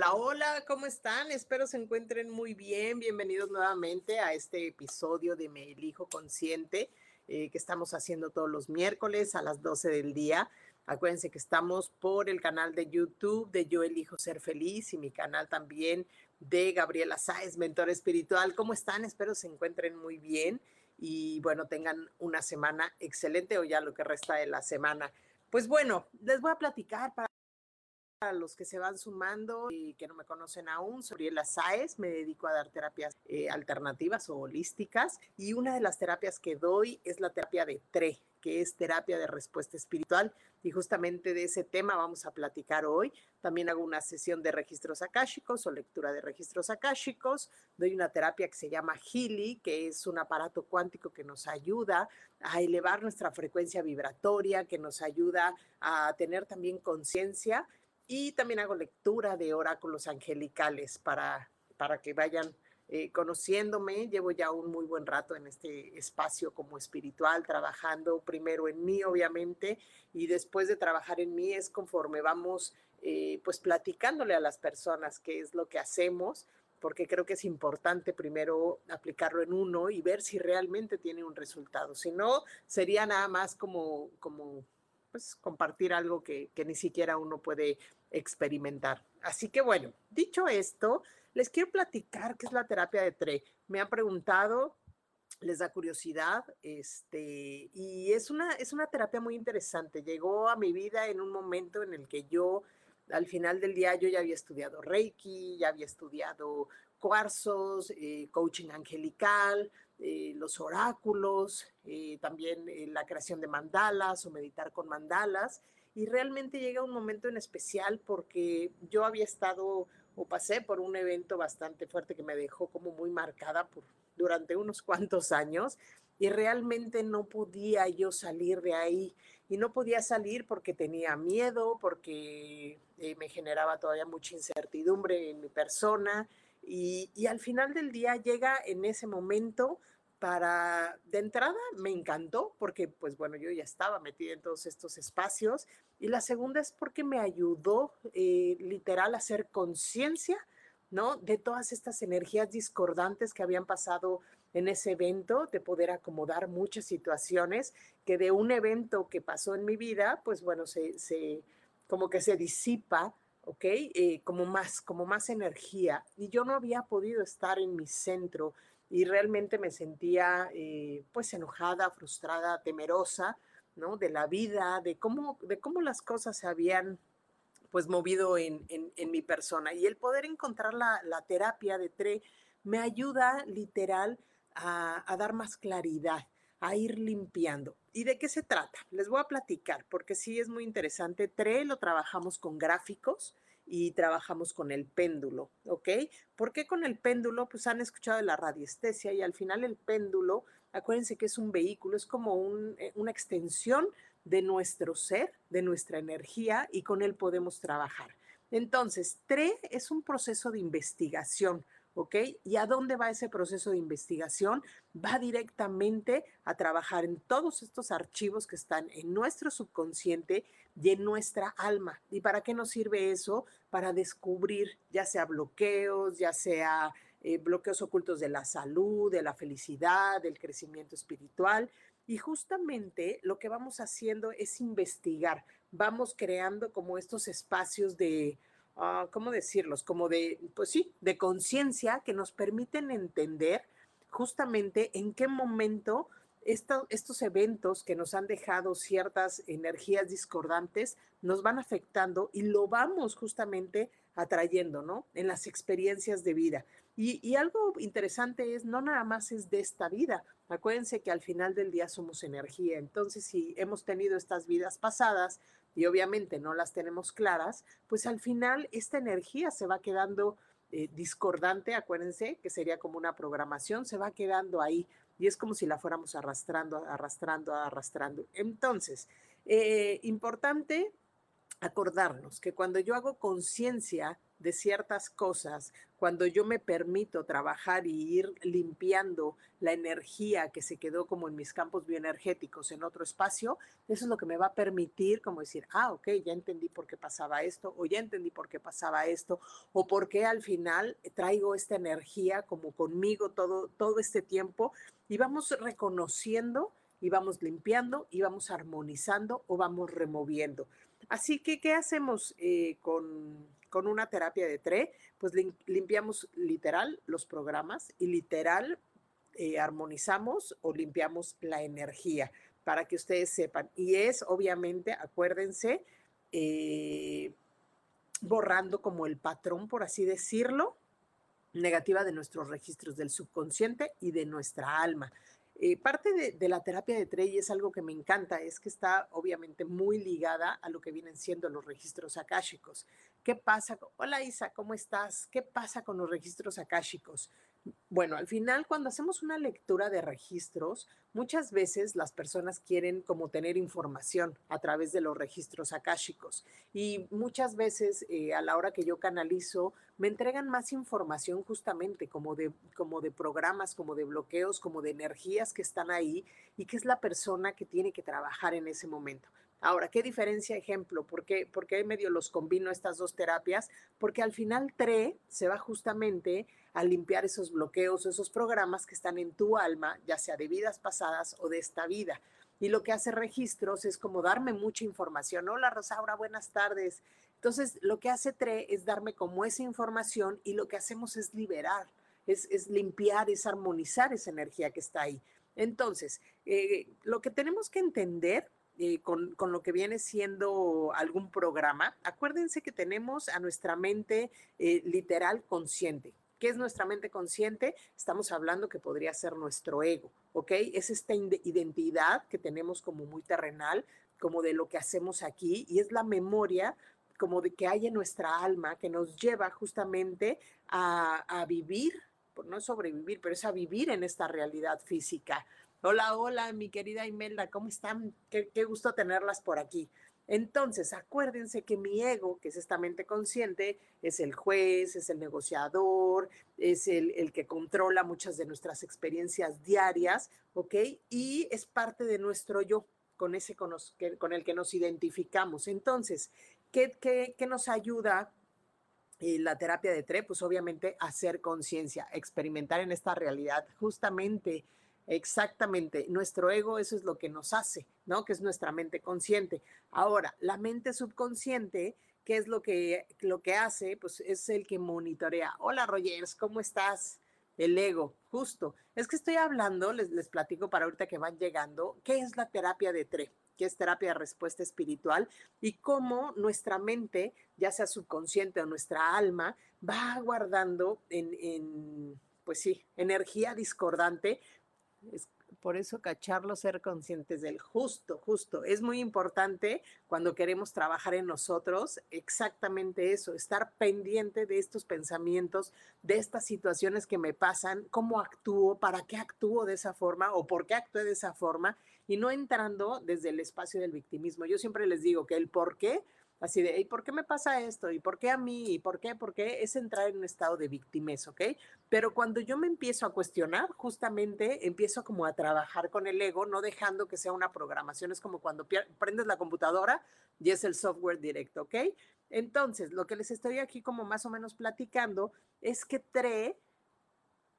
Hola, hola, ¿cómo están? Espero se encuentren muy bien. Bienvenidos nuevamente a este episodio de Me Elijo Consciente eh, que estamos haciendo todos los miércoles a las 12 del día. Acuérdense que estamos por el canal de YouTube de Yo Elijo Ser Feliz y mi canal también de Gabriela Sáez, mentor espiritual. ¿Cómo están? Espero se encuentren muy bien y bueno, tengan una semana excelente o ya lo que resta de la semana. Pues bueno, les voy a platicar para a los que se van sumando y que no me conocen aún, soy la SAES, me dedico a dar terapias eh, alternativas o holísticas y una de las terapias que doy es la terapia de TRE, que es terapia de respuesta espiritual y justamente de ese tema vamos a platicar hoy. También hago una sesión de registros akáshicos o lectura de registros akáshicos. Doy una terapia que se llama Healy, que es un aparato cuántico que nos ayuda a elevar nuestra frecuencia vibratoria, que nos ayuda a tener también conciencia y también hago lectura de oráculos angelicales para, para que vayan eh, conociéndome. Llevo ya un muy buen rato en este espacio como espiritual, trabajando primero en mí, obviamente, y después de trabajar en mí es conforme vamos eh, pues platicándole a las personas qué es lo que hacemos porque creo que es importante primero aplicarlo en uno y ver si realmente tiene un resultado. Si no, sería nada más como, como pues, compartir algo que, que ni siquiera uno puede experimentar. Así que bueno, dicho esto, les quiero platicar qué es la terapia de TRE. Me han preguntado, les da curiosidad, este, y es una, es una terapia muy interesante. Llegó a mi vida en un momento en el que yo, al final del día, yo ya había estudiado Reiki, ya había estudiado cuarzos, eh, coaching angelical, eh, los oráculos, eh, también la creación de mandalas o meditar con mandalas y realmente llega un momento en especial porque yo había estado o pasé por un evento bastante fuerte que me dejó como muy marcada por, durante unos cuantos años y realmente no podía yo salir de ahí. Y no podía salir porque tenía miedo, porque eh, me generaba todavía mucha incertidumbre en mi persona y, y al final del día llega en ese momento para, de entrada me encantó porque, pues bueno, yo ya estaba metida en todos estos espacios. Y la segunda es porque me ayudó eh, literal a hacer conciencia, ¿no? De todas estas energías discordantes que habían pasado en ese evento, de poder acomodar muchas situaciones que de un evento que pasó en mi vida, pues bueno, se, se como que se disipa, ¿ok? Eh, como más, como más energía. Y yo no había podido estar en mi centro y realmente me sentía eh, pues enojada, frustrada, temerosa, ¿no? De la vida, de cómo, de cómo las cosas se habían pues movido en, en, mi persona. Y el poder encontrar la, la, terapia de TRE me ayuda literal a, a dar más claridad, a ir limpiando. ¿Y de qué se trata? Les voy a platicar, porque sí es muy interesante. TRE lo trabajamos con gráficos, y trabajamos con el péndulo, ¿ok? ¿Por qué con el péndulo? Pues han escuchado de la radiestesia y al final el péndulo, acuérdense que es un vehículo, es como eh, una extensión de nuestro ser, de nuestra energía y con él podemos trabajar. Entonces, TRE es un proceso de investigación, ¿ok? ¿Y a dónde va ese proceso de investigación? Va directamente a trabajar en todos estos archivos que están en nuestro subconsciente y en nuestra alma. ¿Y para qué nos sirve eso? Para descubrir ya sea bloqueos, ya sea eh, bloqueos ocultos de la salud, de la felicidad, del crecimiento espiritual. Y justamente lo que vamos haciendo es investigar, vamos creando como estos espacios de, Ah, ¿cómo decirlos? Como de, pues sí, de conciencia que nos permiten entender justamente en qué momento estos eventos que nos han dejado ciertas energías discordantes nos van afectando y lo vamos justamente atrayendo, ¿no? En las experiencias de vida. Y, y, algo interesante es, no nada más es de esta vida. Acuérdense que al final del día somos energía. Entonces, si hemos tenido estas vidas pasadas, y obviamente no las tenemos claras, pues al final esta energía se va quedando eh, discordante, acuérdense, que sería como una programación, se va quedando ahí y es como si la fuéramos arrastrando, arrastrando, arrastrando. Entonces, eh, importante acordarnos que cuando yo hago conciencia de ciertas cosas, cuando yo me permito trabajar y ir limpiando la energía que se quedó como en mis campos bioenergéticos en otro espacio, eso es lo que me va a permitir como decir, ah, ok, ya entendí por qué pasaba esto, o ya entendí por qué pasaba esto, o por qué al final traigo esta energía como conmigo todo, todo este tiempo y vamos reconociendo y vamos limpiando y vamos armonizando o vamos removiendo. Así que, ¿qué hacemos eh, con, una terapia de TRE? Pues limpiamos literal los programas y literal eh, armonizamos o limpiamos la energía para que ustedes sepan. Y es, obviamente, acuérdense, eh, borrando como el patrón, por así decirlo, negativa de nuestros registros del subconsciente y de nuestra alma. Eh, parte de, la terapia de Trey es algo que me encanta, es que está obviamente muy ligada a lo que vienen siendo los registros akáshicos. ¿Qué pasa? Hola Isa, ¿cómo estás? ¿Qué pasa con los registros akáshicos? Bueno, al final cuando hacemos una lectura de registros, muchas veces las personas quieren como tener información a través de los registros akáshicos y muchas veces eh, a la hora que yo canalizo me entregan más información justamente como de, como de programas, como de bloqueos, como de energías que están ahí y que es la persona que tiene que trabajar en ese momento. Ahora, ¿qué diferencia ejemplo? ¿Por qué, ¿Por qué medio los combino estas dos terapias? Porque al final TRE se va justamente a limpiar esos bloqueos, esos programas que están en tu alma, ya sea de vidas pasadas o de esta vida. Y lo que hace registros es como darme mucha información. Hola Rosaura, buenas tardes. Entonces, lo que hace TRE es darme como esa información y lo que hacemos es liberar, es, limpiar, es armonizar esa energía que está ahí. Entonces, eh, lo que tenemos que entender eh, con, con, lo que viene siendo algún programa, acuérdense que tenemos a nuestra mente eh, literal consciente. ¿Qué es nuestra mente consciente? Estamos hablando que podría ser nuestro ego, ¿ok? Es esta identidad que tenemos como muy terrenal, como de lo que hacemos aquí, y es la memoria como de que hay en nuestra alma que nos lleva justamente a, vivir, no sobrevivir, pero es a vivir en esta realidad física. Hola, hola, mi querida Imelda, ¿cómo están? qué gusto tenerlas por aquí. Entonces, acuérdense que mi ego, que es esta mente consciente, es el juez, es el negociador, es el, que controla muchas de nuestras experiencias diarias, ¿ok? Y es parte de nuestro yo, con, ese con, el que nos identificamos. Entonces, ¿qué, qué, nos ayuda eh, la terapia de TRE? Pues obviamente hacer conciencia, experimentar en esta realidad, justamente Exactamente, nuestro ego eso es lo que nos hace, ¿no? Que es nuestra mente consciente. Ahora, la mente subconsciente, ¿qué es lo que, lo que hace? Pues es el que monitorea. Hola Rogers, ¿cómo estás? El ego, justo. Es que estoy hablando, les, les platico para ahorita que van llegando, ¿qué es la terapia de TRE? ¿Qué es terapia de respuesta espiritual? Y cómo nuestra mente, ya sea subconsciente o nuestra alma, va guardando en, en pues sí, energía discordante es por eso cacharlo, ser conscientes del justo, justo. Es muy importante cuando queremos trabajar en nosotros, exactamente eso, estar pendiente de estos pensamientos, de estas situaciones que me pasan, cómo actúo, para qué actúo de esa forma o por qué actúe de esa forma y no entrando desde el espacio del victimismo. Yo siempre les digo que el por qué Así de, ¿y por qué me pasa esto? ¿Y por qué a mí? ¿Y por qué? ¿Por qué? Es entrar en un estado de víctimas, ¿ok? Pero cuando yo me empiezo a cuestionar, justamente empiezo como a trabajar con el ego, no dejando que sea una programación. Es como cuando prendes la computadora y es el software directo, ¿ok? Entonces, lo que les estoy aquí como más o menos platicando es que TRE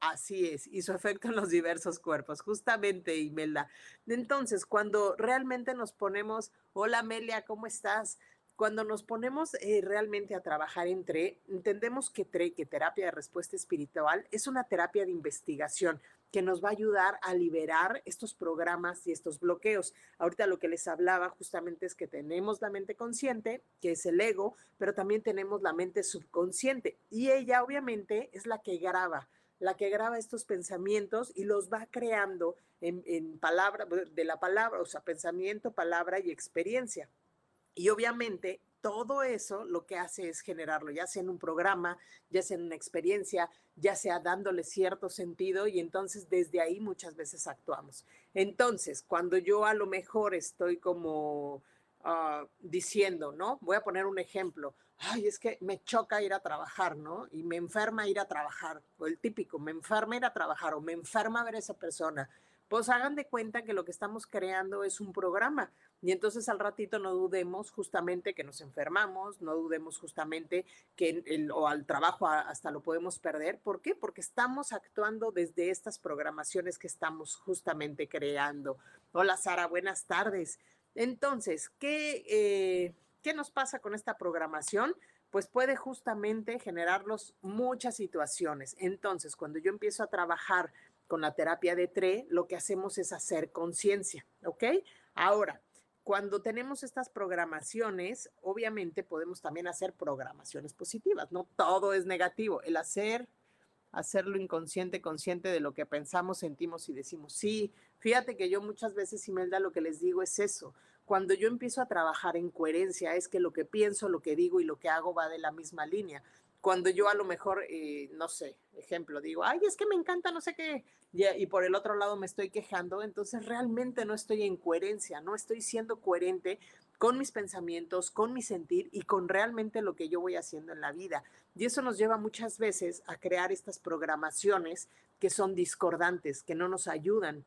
Así es, y su efecto en los diversos cuerpos, justamente, Imelda. Entonces, cuando realmente nos ponemos, hola Amelia, ¿cómo estás? Cuando nos ponemos eh, realmente a trabajar entre, entendemos que, que terapia de respuesta espiritual es una terapia de investigación que nos va a ayudar a liberar estos programas y estos bloqueos. Ahorita lo que les hablaba justamente es que tenemos la mente consciente, que es el ego, pero también tenemos la mente subconsciente y ella obviamente es la que graba la que graba estos pensamientos y los va creando en, en palabra, de la palabra, o sea, pensamiento, palabra y experiencia. Y obviamente todo eso lo que hace es generarlo, ya sea en un programa, ya sea en una experiencia, ya sea dándole cierto sentido y entonces desde ahí muchas veces actuamos. Entonces, cuando yo a lo mejor estoy como ah, diciendo, ¿no? Voy a poner un ejemplo. Ay, es que me choca ir a trabajar, ¿no? Y me enferma ir a trabajar. O el típico, me enferma ir a trabajar o me enferma ver a esa persona pues hagan de cuenta que lo que estamos creando es un programa. Y entonces al ratito no dudemos justamente que nos enfermamos, no dudemos justamente que el, o al trabajo hasta lo podemos perder. ¿Por qué? Porque estamos actuando desde estas programaciones que estamos justamente creando. Hola Sara, buenas tardes. Entonces, ¿qué, eh, ¿qué nos pasa con esta programación? Pues puede justamente generarnos muchas situaciones. Entonces, cuando yo empiezo a trabajar con la terapia de TRE, lo que hacemos es hacer conciencia, ¿ok? Ahora, cuando tenemos estas programaciones, obviamente podemos también hacer programaciones positivas, no todo es negativo. El hacer, hacerlo inconsciente, consciente de lo que pensamos, sentimos y decimos. Sí, fíjate que yo muchas veces, Imelda, lo que les digo es eso. Cuando yo empiezo a trabajar en coherencia, es que lo que pienso, lo que digo y lo que hago va de la misma línea cuando yo a lo mejor, eh, no sé, ejemplo, digo, ay, es que me encanta, no sé qué, y, por el otro lado me estoy quejando, entonces realmente no estoy en coherencia, no estoy siendo coherente con mis pensamientos, con mi sentir y con realmente lo que yo voy haciendo en la vida. Y eso nos lleva muchas veces a crear estas programaciones que son discordantes, que no nos ayudan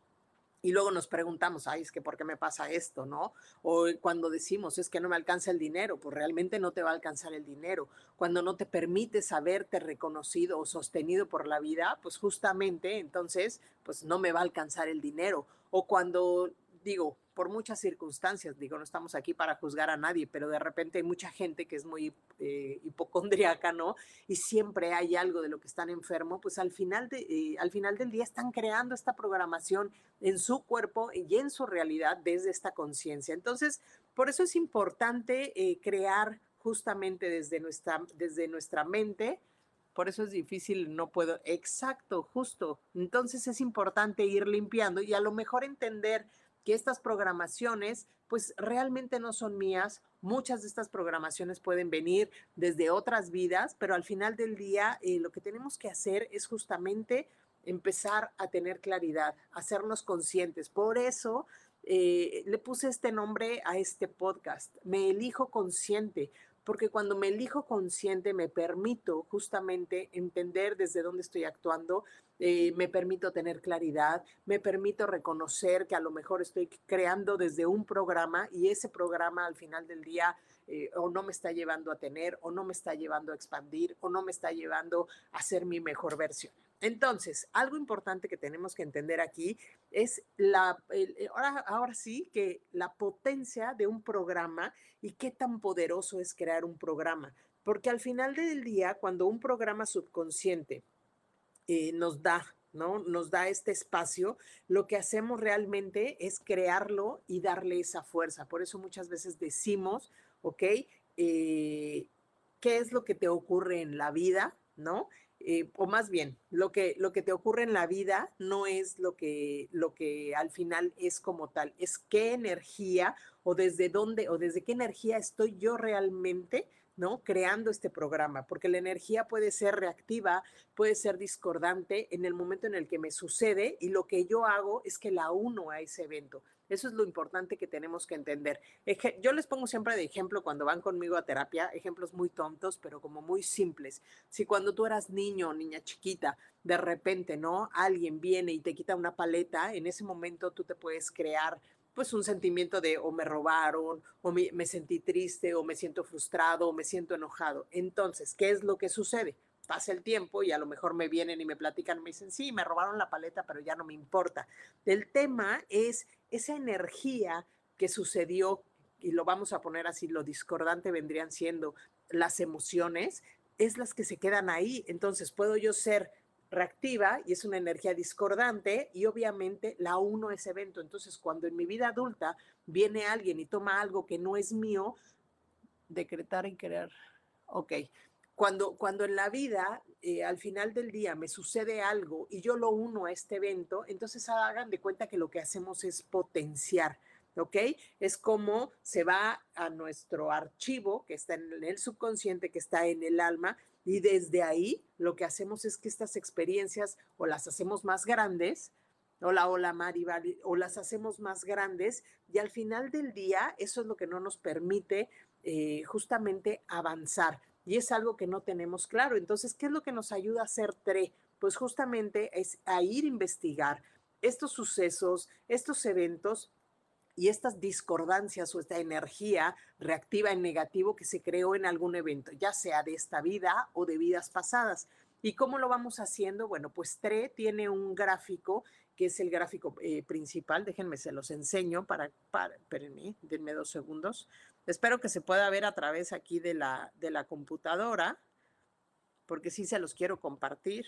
y luego nos preguntamos, ay, es que ¿por qué me pasa esto, no? O cuando decimos, es que no me alcanza el dinero, pues realmente no te va a alcanzar el dinero. Cuando no te permite saberte reconocido o sostenido por la vida, pues justamente entonces, pues no me va a alcanzar el dinero. O cuando digo, por muchas circunstancias, digo, no estamos aquí para juzgar a nadie, pero de repente hay mucha gente que es muy eh, hipocondriaca, ¿no? Y siempre hay algo de lo que están enfermos, pues al final, de, eh, al final del día están creando esta programación en su cuerpo y en su realidad desde esta conciencia. Entonces, por eso es importante eh, crear justamente desde nuestra, desde nuestra mente, por eso es difícil, no puedo, exacto, justo. Entonces es importante ir limpiando y a lo mejor entender que estas programaciones pues realmente no son mías. Muchas de estas programaciones pueden venir desde otras vidas, pero al final del día eh, lo que tenemos que hacer es justamente empezar a tener claridad, hacernos conscientes. Por eso eh, le puse este nombre a este podcast, Me elijo consciente, porque cuando me elijo consciente me permito justamente entender desde dónde estoy actuando, eh, me permito tener claridad, me permito reconocer que a lo mejor estoy creando desde un programa y ese programa al final del día eh, o no me está llevando a tener o no me está llevando a expandir o no me está llevando a ser mi mejor versión. Entonces, algo importante que tenemos que entender aquí es la, eh, ahora, ahora sí que la potencia de un programa y qué tan poderoso es crear un programa. Porque al final del día, cuando un programa subconsciente eh, nos da, ¿no? Nos da este espacio, lo que hacemos realmente es crearlo y darle esa fuerza. Por eso muchas veces decimos, ¿ok? Eh, ¿Qué es lo que te ocurre en la vida, ¿no? Eh, o más bien, lo que, lo que te ocurre en la vida no es lo que, lo que al final es como tal, es qué energía o desde dónde o desde qué energía estoy yo realmente ¿no? Creando este programa, porque la energía puede ser reactiva, puede ser discordante en el momento en el que me sucede y lo que yo hago es que la uno a ese evento. Eso es lo importante que tenemos que entender. Yo les pongo siempre de ejemplo cuando van conmigo a terapia, ejemplos muy tontos, pero como muy simples. Si cuando tú eras niño o niña chiquita, de repente, ¿no? Alguien viene y te quita una paleta, en ese momento tú te puedes crear pues un sentimiento de o me robaron, o me, sentí triste, o me siento frustrado, o me siento enojado. Entonces, ¿qué es lo que sucede? Pasa el tiempo y a lo mejor me vienen y me platican, me dicen, sí, me robaron la paleta, pero ya no me importa. El tema es esa energía que sucedió, y lo vamos a poner así, lo discordante vendrían siendo las emociones, es las que se quedan ahí. Entonces, puedo yo ser reactiva y es una energía discordante y obviamente la uno ese evento. Entonces, cuando en mi vida adulta viene alguien y toma algo que no es mío, decretar y crear. Ok. Cuando, cuando en la vida, eh, al final del día, me sucede algo y yo lo uno a este evento, entonces hagan de cuenta que lo que hacemos es potenciar ¿ok? Es como se va a nuestro archivo que está en el subconsciente, que está en el alma, y desde ahí lo que hacemos es que estas experiencias o las hacemos más grandes, hola, hola Maribel, o las hacemos más grandes, y al final del día eso es lo que no nos permite eh, justamente avanzar. Y es algo que no tenemos claro. Entonces, ¿qué es lo que nos ayuda a hacer TRE? Pues justamente es a ir a investigar estos sucesos, estos eventos y estas discordancias o esta energía reactiva en negativo que se creó en algún evento, ya sea de esta vida o de vidas pasadas. ¿Y cómo lo vamos haciendo? Bueno, pues TRE tiene un gráfico que es el gráfico eh, principal. Déjenme, se los enseño para, para, espérenme, denme dos segundos. Espero que se pueda ver a través aquí de la, de la computadora, porque sí se los quiero compartir.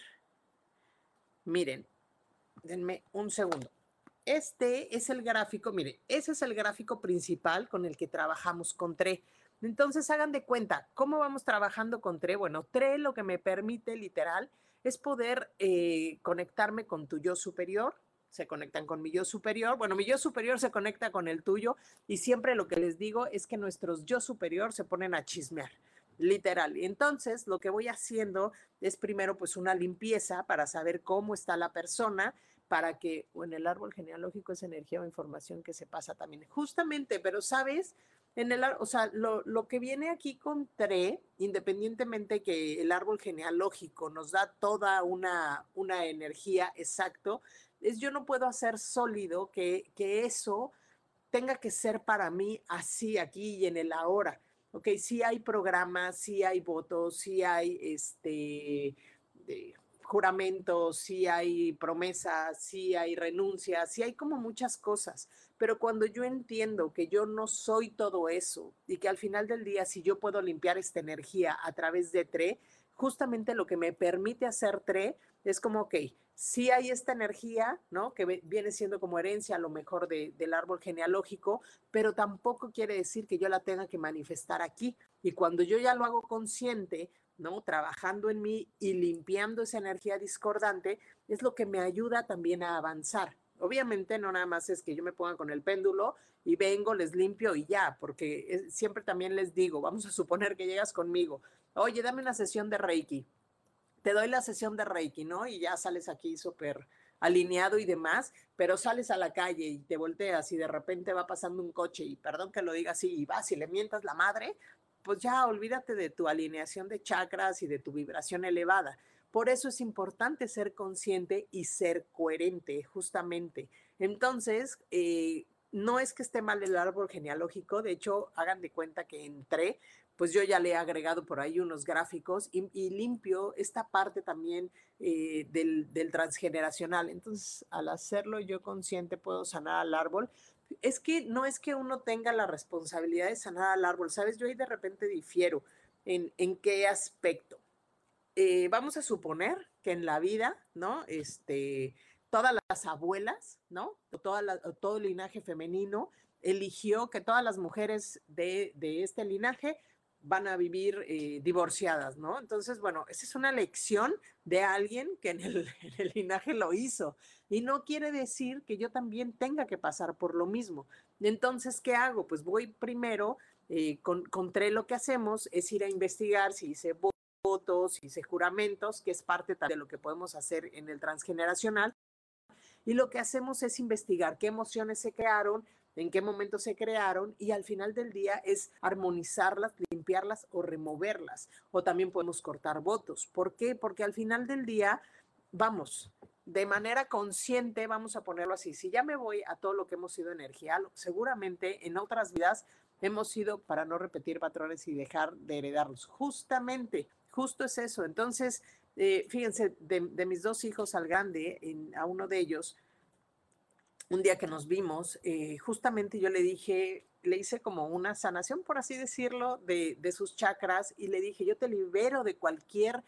Miren, denme un segundo. Este es el gráfico, mire, ese es el gráfico principal con el que trabajamos con TRE. Entonces, hagan de cuenta, ¿cómo vamos trabajando con TRE? Bueno, TRE lo que me permite literal es poder eh, conectarme con tu yo superior, se conectan con mi yo superior, bueno, mi yo superior se conecta con el tuyo y siempre lo que les digo es que nuestros yo superior se ponen a chismear literal. Entonces lo que voy haciendo es primero pues una limpieza para saber cómo está la persona, para que, o en el árbol genealógico es energía o información que se pasa también. Justamente, pero sabes, en el, o sea, lo, lo, que viene aquí con TRE, independientemente que el árbol genealógico nos da toda una, una energía exacto, es yo no puedo hacer sólido que, que eso tenga que ser para mí así, aquí y en el ahora. Ok, sí hay programas, sí hay votos, sí hay este, juramentos, sí hay promesas, sí hay renuncias, sí hay como muchas cosas. Pero cuando yo entiendo que yo no soy todo eso y que al final del día, si yo puedo limpiar esta energía a través de TRE, justamente lo que me permite hacer TRE es como, ok, sí hay esta energía, ¿no? Que viene siendo como herencia a lo mejor de, del árbol genealógico, pero tampoco quiere decir que yo la tenga que manifestar aquí. Y cuando yo ya lo hago consciente, ¿no? Trabajando en mí y limpiando esa energía discordante es lo que me ayuda también a avanzar. Obviamente no nada más es que yo me ponga con el péndulo y vengo, les limpio y ya, porque siempre también les digo, vamos a suponer que llegas conmigo, oye, dame una sesión de Reiki, te doy la sesión de Reiki, ¿no? Y ya sales aquí súper alineado y demás, pero sales a la calle y te volteas y de repente va pasando un coche y perdón que lo diga así, y vas y le mientas la madre, pues ya olvídate de tu alineación de chakras y de tu vibración elevada. Por eso es importante ser consciente y ser coherente, justamente. Entonces, eh, no es que esté mal el árbol genealógico, de hecho, hagan de cuenta que entré, pues yo ya le he agregado por ahí unos gráficos y, limpio esta parte también eh, del, del transgeneracional. Entonces, al hacerlo yo consciente, puedo sanar al árbol, es que no es que uno tenga la responsabilidad de sanar al árbol, ¿sabes? Yo ahí de repente difiero en, en qué aspecto. Eh, vamos a suponer que en la vida, ¿no? Este, todas las abuelas, ¿no? Todo el linaje femenino eligió que todas las mujeres de, de este linaje van a vivir eh, divorciadas, ¿no? Entonces, bueno, esa es una lección de alguien que en el, linaje lo hizo. Y no quiere decir que yo también tenga que pasar por lo mismo. Entonces, ¿qué hago? Pues voy primero, eh, con, contra lo que hacemos es ir a investigar si hice votos, si hice juramentos, que es parte de lo que podemos hacer en el transgeneracional. Y lo que hacemos es investigar qué emociones se crearon, en qué momento se crearon y al final del día es armonizarlas, limpiarlas o removerlas. O también podemos cortar votos. ¿Por qué? Porque al final del día, vamos, de manera consciente, vamos a ponerlo así, si ya me voy a todo lo que hemos sido energía, seguramente en otras vidas hemos sido para no repetir patrones y dejar de heredarlos. Justamente, justo es eso. Entonces, eh, fíjense, de, mis dos hijos al grande, en, a uno de ellos, un día que nos vimos, eh, justamente yo le dije, le hice como una sanación, por así decirlo, de, de, sus chakras y le dije, yo te libero de cualquier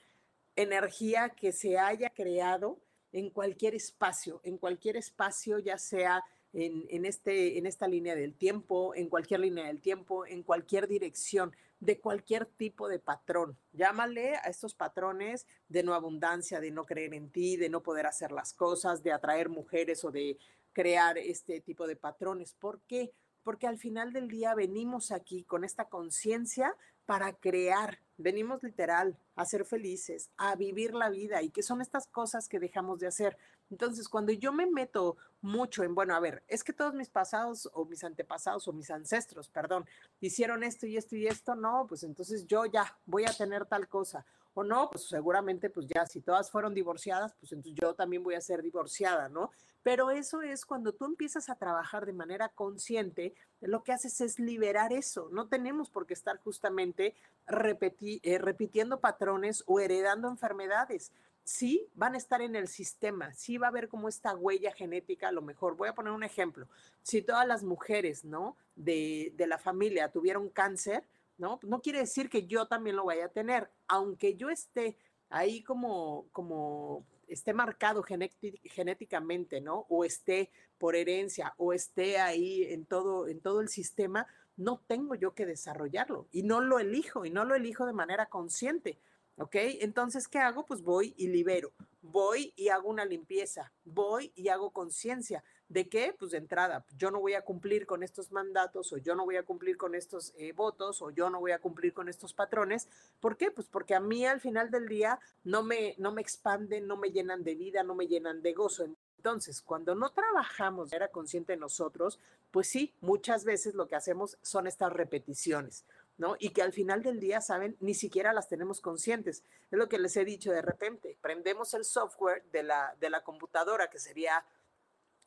energía que se haya creado en cualquier espacio, en cualquier espacio, ya sea en, en, este, en esta línea del tiempo, en cualquier línea del tiempo, en cualquier dirección, de cualquier tipo de patrón. Llámale a estos patrones de no abundancia, de no creer en ti, de no poder hacer las cosas, de atraer mujeres o de crear este tipo de patrones. ¿Por qué? porque al final del día venimos aquí con esta conciencia para crear, venimos literal a ser felices, a vivir la vida y que son estas cosas que dejamos de hacer. Entonces, cuando yo me meto mucho en, bueno, a ver, es que todos mis pasados o mis antepasados o mis ancestros, perdón, hicieron esto y esto y esto, no, pues entonces yo ya voy a tener tal cosa o no, pues seguramente pues ya si todas fueron divorciadas, pues entonces yo también voy a ser divorciada, ¿no? Pero eso es cuando tú empiezas a trabajar de manera consciente, lo que haces es liberar eso. No tenemos por qué estar justamente eh, repitiendo patrones o heredando enfermedades. Sí, van a estar en el sistema, sí va a haber como esta huella genética, a lo mejor. Voy a poner un ejemplo. Si todas las mujeres, ¿no? De, de la familia tuvieron cáncer, ¿no? No quiere decir que yo también lo vaya a tener, aunque yo esté ahí como, como esté marcado genéticamente, ¿no? O esté por herencia, o esté ahí en todo, en todo el sistema, no tengo yo que desarrollarlo y no lo elijo y no lo elijo de manera consciente. ¿Ok? Entonces, ¿qué hago? Pues voy y libero, voy y hago una limpieza, voy y hago conciencia. ¿De qué? Pues de entrada, yo no voy a cumplir con estos mandatos o yo no voy a cumplir con estos eh, votos o yo no voy a cumplir con estos patrones. ¿Por qué? Pues porque a mí al final del día no me, no me expanden, no me llenan de vida, no me llenan de gozo. Entonces, cuando no trabajamos de manera consciente nosotros, pues sí, muchas veces lo que hacemos son estas repeticiones. ¿no? Y que al final del día, ¿saben? Ni siquiera las tenemos conscientes. Es lo que les he dicho de repente. Prendemos el software de la, de la computadora, que sería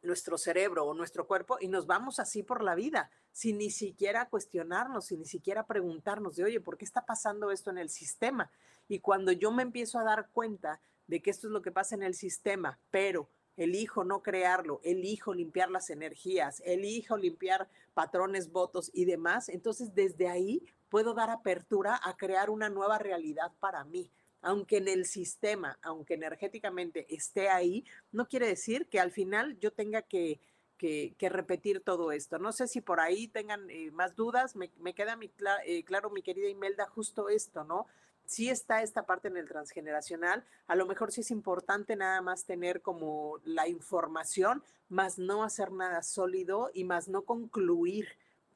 nuestro cerebro o nuestro cuerpo y nos vamos así por la vida, sin ni siquiera cuestionarnos, sin ni siquiera preguntarnos de, oye, ¿por qué está pasando esto en el sistema? Y cuando yo me empiezo a dar cuenta de que esto es lo que pasa en el sistema, pero elijo no crearlo, elijo limpiar las energías, elijo limpiar patrones, votos y demás, entonces desde ahí puedo dar apertura a crear una nueva realidad para mí aunque en el sistema, aunque energéticamente esté ahí, no quiere decir que al final yo tenga que, repetir todo esto. No sé si por ahí tengan eh, más dudas, me, queda eh, claro, mi querida Imelda, justo esto, ¿no? Sí está esta parte en el transgeneracional, a lo mejor sí es importante nada más tener como la información, más no hacer nada sólido y más no concluir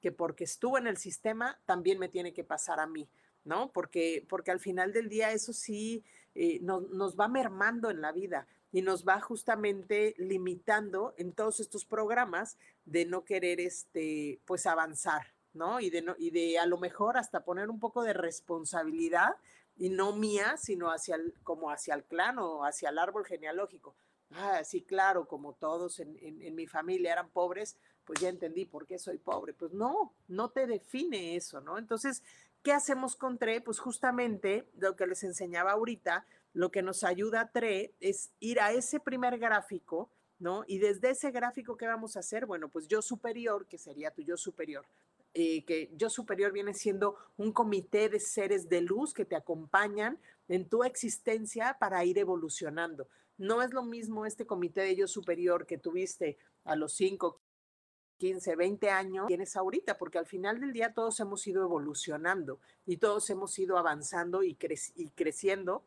que porque estuvo en el sistema también me tiene que pasar a mí. ¿No? Porque, porque al final del día eso sí eh, nos va mermando en la vida y nos va justamente limitando en todos estos programas de no querer este, pues avanzar, ¿no? Y de, no, y de a lo mejor hasta poner un poco de responsabilidad y no mía, sino hacia el, como hacia el clan o hacia el árbol genealógico. Ah, sí, claro, como todos en, en mi familia eran pobres, pues ya entendí por qué soy pobre. Pues no, no te define eso, ¿no? Entonces, ¿Qué hacemos con TRE? Pues justamente lo que les enseñaba ahorita, lo que nos ayuda a TRE es ir a ese primer gráfico, ¿no? Y desde ese gráfico, ¿qué vamos a hacer? Bueno, pues yo superior, que sería tu yo superior, eh, que yo superior viene siendo un comité de seres de luz que te acompañan en tu existencia para ir evolucionando. No es lo mismo este comité de yo superior que tuviste a los 5, 15, 20 años tienes ahorita, porque al final del día todos hemos ido evolucionando y todos hemos ido avanzando y, creciendo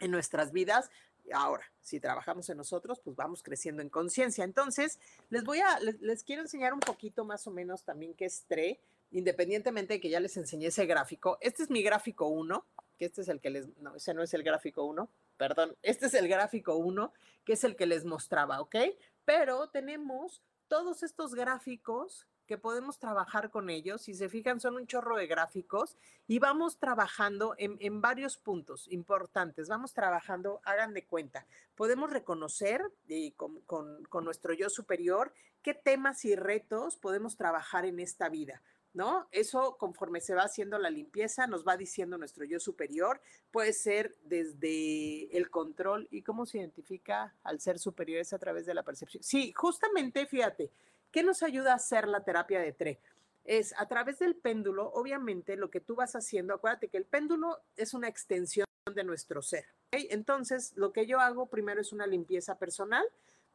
en nuestras vidas. Ahora, si trabajamos en nosotros, pues vamos creciendo en conciencia. Entonces, les voy a, les, quiero enseñar un poquito más o menos también qué es TRE, independientemente de que ya les enseñé ese gráfico. Este es mi gráfico 1, que este es el que les, no, ese no es el gráfico 1, perdón, este es el gráfico 1, que es el que les mostraba, ¿ok? Pero tenemos todos estos gráficos que podemos trabajar con ellos. Si se fijan, son un chorro de gráficos y vamos trabajando en, varios puntos importantes. Vamos trabajando, hagan de cuenta, podemos reconocer eh, con, con nuestro yo superior qué temas y retos podemos trabajar en esta vida. ¿No? Eso conforme se va haciendo la limpieza, nos va diciendo nuestro yo superior, puede ser desde el control y cómo se identifica al ser superior es a través de la percepción. Sí, justamente, fíjate, ¿qué nos ayuda a hacer la terapia de TRE? Es a través del péndulo, obviamente, lo que tú vas haciendo, acuérdate que el péndulo es una extensión de nuestro ser. Entonces, lo que yo hago primero es una limpieza personal,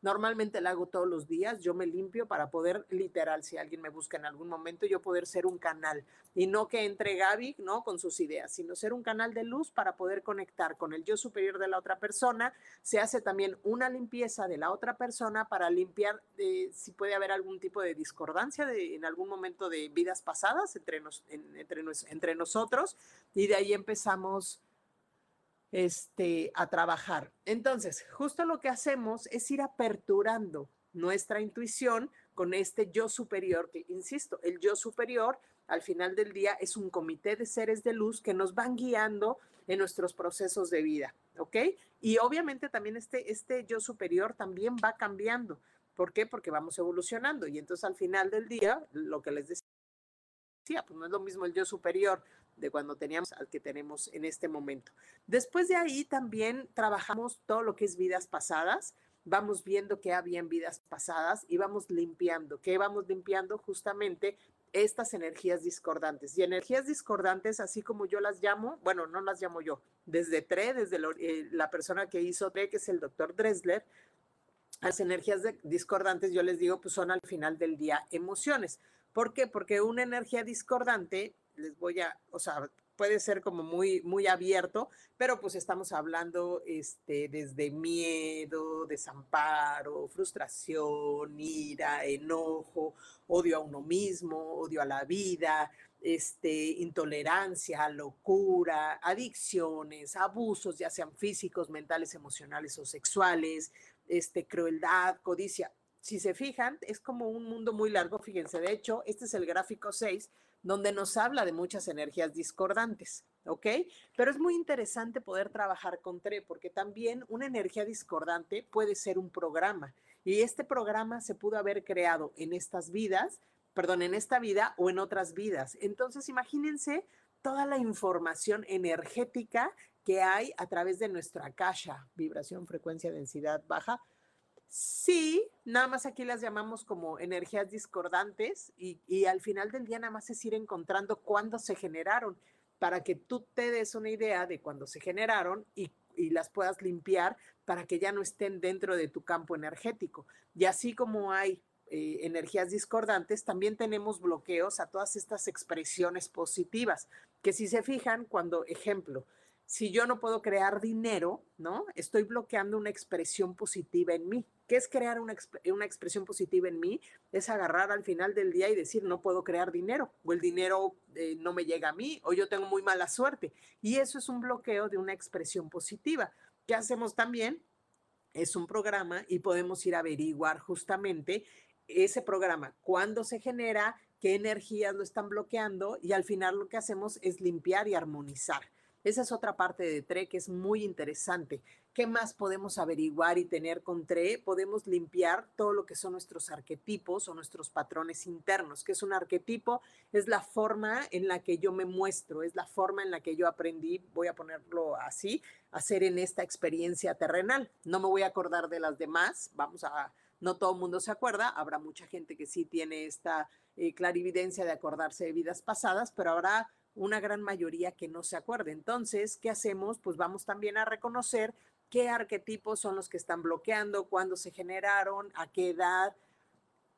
Normalmente la hago todos los días, yo me limpio para poder, literal, si alguien me busca en algún momento, yo poder ser un canal y no que entre Gaby, ¿no? Con sus ideas, sino ser un canal de luz para poder conectar con el yo superior de la otra persona. Se hace también una limpieza de la otra persona para limpiar eh, si puede haber algún tipo de discordancia en algún momento de vidas pasadas entre, entre, entre nosotros y de ahí empezamos este, a trabajar. Entonces, justo lo que hacemos es ir aperturando nuestra intuición con este yo superior, que insisto, el yo superior al final del día es un comité de seres de luz que nos van guiando en nuestros procesos de vida, ¿ok? Y obviamente también este, este yo superior también va cambiando. ¿Por qué? Porque vamos evolucionando y entonces al final del día, lo que les decía, pues no es lo mismo el yo superior de cuando teníamos al que tenemos en este momento. Después de ahí también trabajamos todo lo que es vidas pasadas, vamos viendo que había en vidas pasadas y vamos limpiando, que vamos limpiando justamente estas energías discordantes. Y energías discordantes, así como yo las llamo, bueno, no las llamo yo, desde TRE, desde eh, la persona que hizo TRE, que es el doctor Dresler, las energías discordantes, yo les digo, pues son al final del día emociones. ¿Por qué? Porque una energía discordante les voy a, o sea, puede ser como muy, muy abierto, pero pues estamos hablando este, desde miedo, desamparo, frustración, ira, enojo, odio a uno mismo, odio a la vida, este, intolerancia, locura, adicciones, abusos, ya sean físicos, mentales, emocionales o sexuales, este, crueldad, codicia. Si se fijan, es como un mundo muy largo, fíjense, de hecho, este es el gráfico 6, donde nos habla de muchas energías discordantes, ¿ok? Pero es muy interesante poder trabajar con TRE porque también una energía discordante puede ser un programa y este programa se pudo haber creado en estas vidas, perdón, en esta vida o en otras vidas. Entonces, imagínense toda la información energética que hay a través de nuestra caja, vibración, frecuencia, densidad baja, Sí, nada más aquí las llamamos como energías discordantes y, al final del día nada más es ir encontrando cuándo se generaron para que tú te des una idea de cuándo se generaron y, las puedas limpiar para que ya no estén dentro de tu campo energético. Y así como hay eh, energías discordantes, también tenemos bloqueos a todas estas expresiones positivas, que si se fijan, cuando, ejemplo, si yo no puedo crear dinero, ¿no? Estoy bloqueando una expresión positiva en mí. ¿Qué es crear una, una, expresión positiva en mí? Es agarrar al final del día y decir, no puedo crear dinero, o el dinero eh, no me llega a mí, o yo tengo muy mala suerte. Y eso es un bloqueo de una expresión positiva. ¿Qué hacemos también? Es un programa y podemos ir a averiguar justamente ese programa, cuándo se genera, qué energías lo están bloqueando y al final lo que hacemos es limpiar y armonizar. Esa es otra parte de TRE que es muy interesante. ¿Qué más podemos averiguar y tener con TRE? Podemos limpiar todo lo que son nuestros arquetipos o nuestros patrones internos. ¿Qué es un arquetipo? Es la forma en la que yo me muestro, es la forma en la que yo aprendí, voy a ponerlo así, hacer en esta experiencia terrenal. No me voy a acordar de las demás, vamos a, no todo el mundo se acuerda, habrá mucha gente que sí tiene esta eh, clarividencia de acordarse de vidas pasadas, pero habrá una gran mayoría que no se acuerde. Entonces, ¿qué hacemos? Pues vamos también a reconocer qué arquetipos son los que están bloqueando, cuándo se generaron, a qué edad,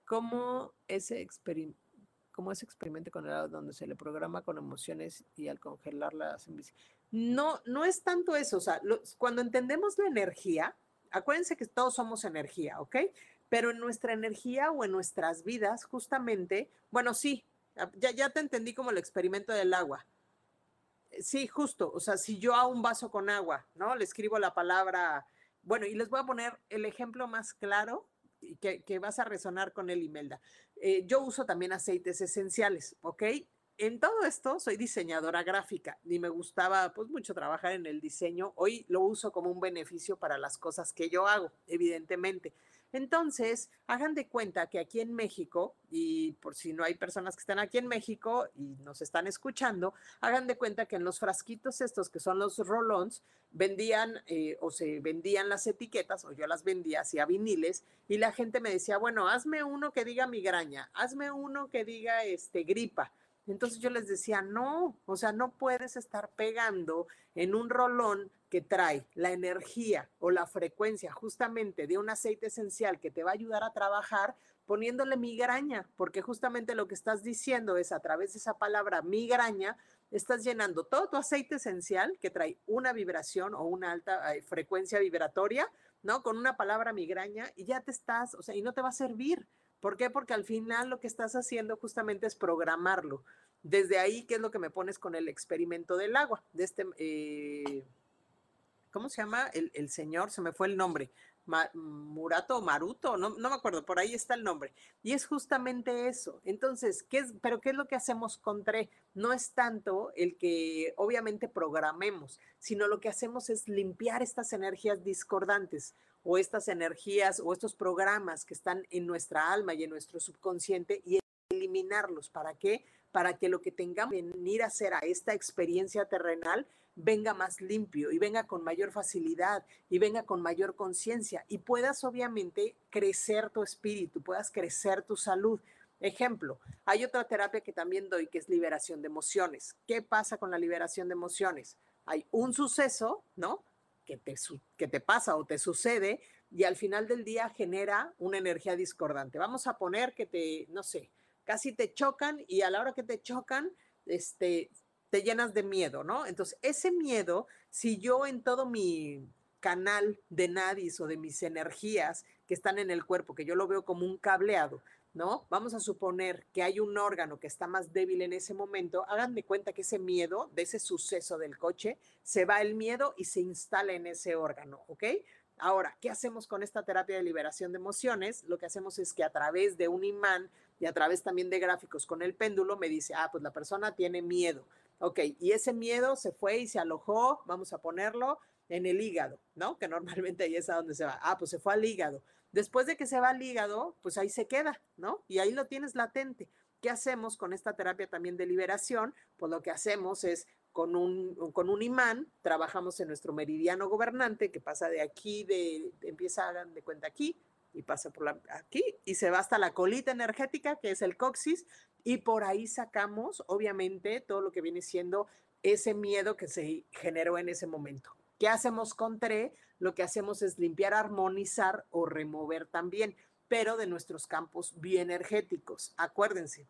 cómo ese experimento como ese experimento con el donde se le programa con emociones y al congelarlas no no es tanto eso o sea cuando entendemos la energía acuérdense que todos somos energía ¿ok? pero en nuestra energía o en nuestras vidas justamente bueno sí ya, ya te entendí como el experimento del agua. Sí, justo. O sea, si yo a un vaso con agua, ¿no? Le escribo la palabra, bueno, y les voy a poner el ejemplo más claro que, que vas a resonar con él, Imelda. Eh, yo uso también aceites esenciales, ¿ok? En todo esto soy diseñadora gráfica y me gustaba pues mucho trabajar en el diseño. Hoy lo uso como un beneficio para las cosas que yo hago, evidentemente. Entonces, hagan de cuenta que aquí en México, y por si no hay personas que están aquí en México y nos están escuchando, hagan de cuenta que en los frasquitos estos que son los rolons, vendían eh, o se vendían las etiquetas, o yo las vendía hacia viniles, y la gente me decía, bueno, hazme uno que diga migraña, hazme uno que diga este, gripa. Entonces yo les decía, no, o sea, no puedes estar pegando en un rolón que trae la energía o la frecuencia justamente de un aceite esencial que te va a ayudar a trabajar poniéndole migraña, porque justamente lo que estás diciendo es a través de esa palabra migraña, estás llenando todo tu aceite esencial que trae una vibración o una alta eh, frecuencia vibratoria, ¿no? Con una palabra migraña y ya te estás, o sea, y no te va a servir. ¿Por qué? Porque al final lo que estás haciendo justamente es programarlo. Desde ahí, ¿qué es lo que me pones con el experimento del agua? De este, eh, ¿cómo se llama? El, el, señor, se me fue el nombre, Murato Maruto, no, no, me acuerdo, por ahí está el nombre. Y es justamente eso. Entonces, ¿qué es, pero qué es lo que hacemos con TRE? No es tanto el que obviamente programemos, sino lo que hacemos es limpiar estas energías discordantes o estas energías o estos programas que están en nuestra alma y en nuestro subconsciente y eliminarlos. ¿Para qué? Para que lo que tengamos que venir a hacer a esta experiencia terrenal venga más limpio y venga con mayor facilidad y venga con mayor conciencia y puedas obviamente crecer tu espíritu, puedas crecer tu salud. Ejemplo, hay otra terapia que también doy que es liberación de emociones. ¿Qué pasa con la liberación de emociones? Hay un suceso, ¿no? Que te, que te pasa o te sucede y al final del día genera una energía discordante. Vamos a poner que te, no sé, casi te chocan y a la hora que te chocan, este, te llenas de miedo, ¿no? Entonces, ese miedo, si yo en todo mi canal de nadis o de mis energías que están en el cuerpo, que yo lo veo como un cableado, ¿no? Vamos a suponer que hay un órgano que está más débil en ese momento, hagan de cuenta que ese miedo, de ese suceso del coche, se va el miedo y se instala en ese órgano, ¿ok? Ahora, ¿qué hacemos con esta terapia de liberación de emociones? Lo que hacemos es que a través de un imán y a través también de gráficos con el péndulo me dice, ah, pues la persona tiene miedo. Ok, y ese miedo se fue y se alojó, vamos a ponerlo en el hígado, ¿no? Que normalmente ahí es a donde se va. Ah, pues se fue al hígado. Después de que se va al hígado, pues ahí se queda, ¿no? Y ahí lo tienes latente. ¿Qué hacemos con esta terapia también de liberación? Pues lo que hacemos es con un, con un imán, trabajamos en nuestro meridiano gobernante que pasa de aquí, de, empieza de cuenta aquí y pasa por la, aquí y se va hasta la colita energética, que es el coxis, y por ahí sacamos, obviamente, todo lo que viene siendo ese miedo que se generó en ese momento. ¿Qué hacemos con TRE? Lo que hacemos es limpiar, armonizar o remover también, pero de nuestros campos bioenergéticos. Acuérdense,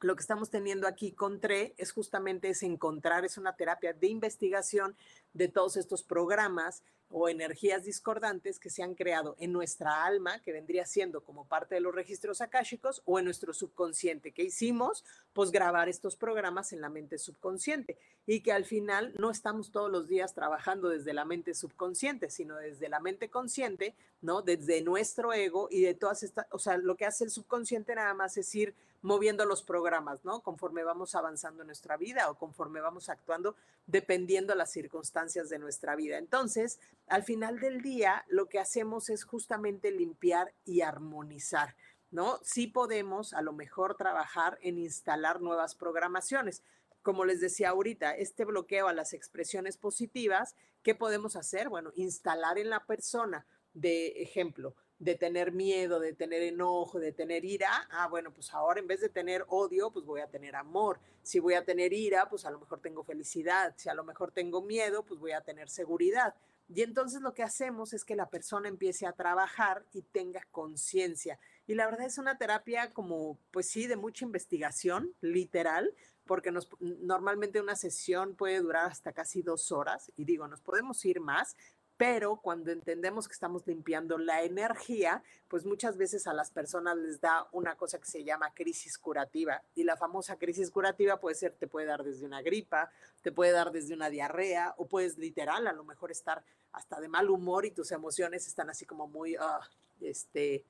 lo que estamos teniendo aquí con TRE es justamente es encontrar, es una terapia de investigación de todos estos programas o energías discordantes que se han creado en nuestra alma, que vendría siendo como parte de los registros akáshicos, o en nuestro subconsciente. que hicimos? Pues grabar estos programas en la mente subconsciente y que al final no estamos todos los días trabajando desde la mente subconsciente, sino desde la mente consciente, ¿no? Desde nuestro ego y de todas estas, o sea, lo que hace el subconsciente nada más es ir moviendo los programas, ¿no? Conforme vamos avanzando en nuestra vida o conforme vamos actuando, dependiendo las circunstancias de nuestra vida. Entonces, al final del día, lo que hacemos es justamente limpiar y armonizar. ¿No? Sí podemos a lo mejor trabajar en instalar nuevas programaciones. Como les decía ahorita, este bloqueo a las expresiones positivas, ¿qué podemos hacer? Bueno, instalar en la persona, de ejemplo, de tener miedo, de tener enojo, de tener ira, ah, bueno, pues ahora en vez de tener odio, pues voy a tener amor. Si voy a tener ira, pues a lo mejor tengo felicidad. Si a lo mejor tengo miedo, pues voy a tener seguridad. Y entonces lo que hacemos es que la persona empiece a trabajar y tenga conciencia. Y la verdad es una terapia como, pues sí, de mucha investigación, literal, porque nos, normalmente una sesión puede durar hasta casi dos horas. Y digo, nos podemos ir más, pero cuando entendemos que estamos limpiando la energía, pues muchas veces a las personas les da una cosa que se llama crisis curativa. Y la famosa crisis curativa puede ser, te puede dar desde una gripa, te puede dar desde una diarrea, o puedes literal a lo mejor estar hasta de mal humor y tus emociones están así como muy, uh, este,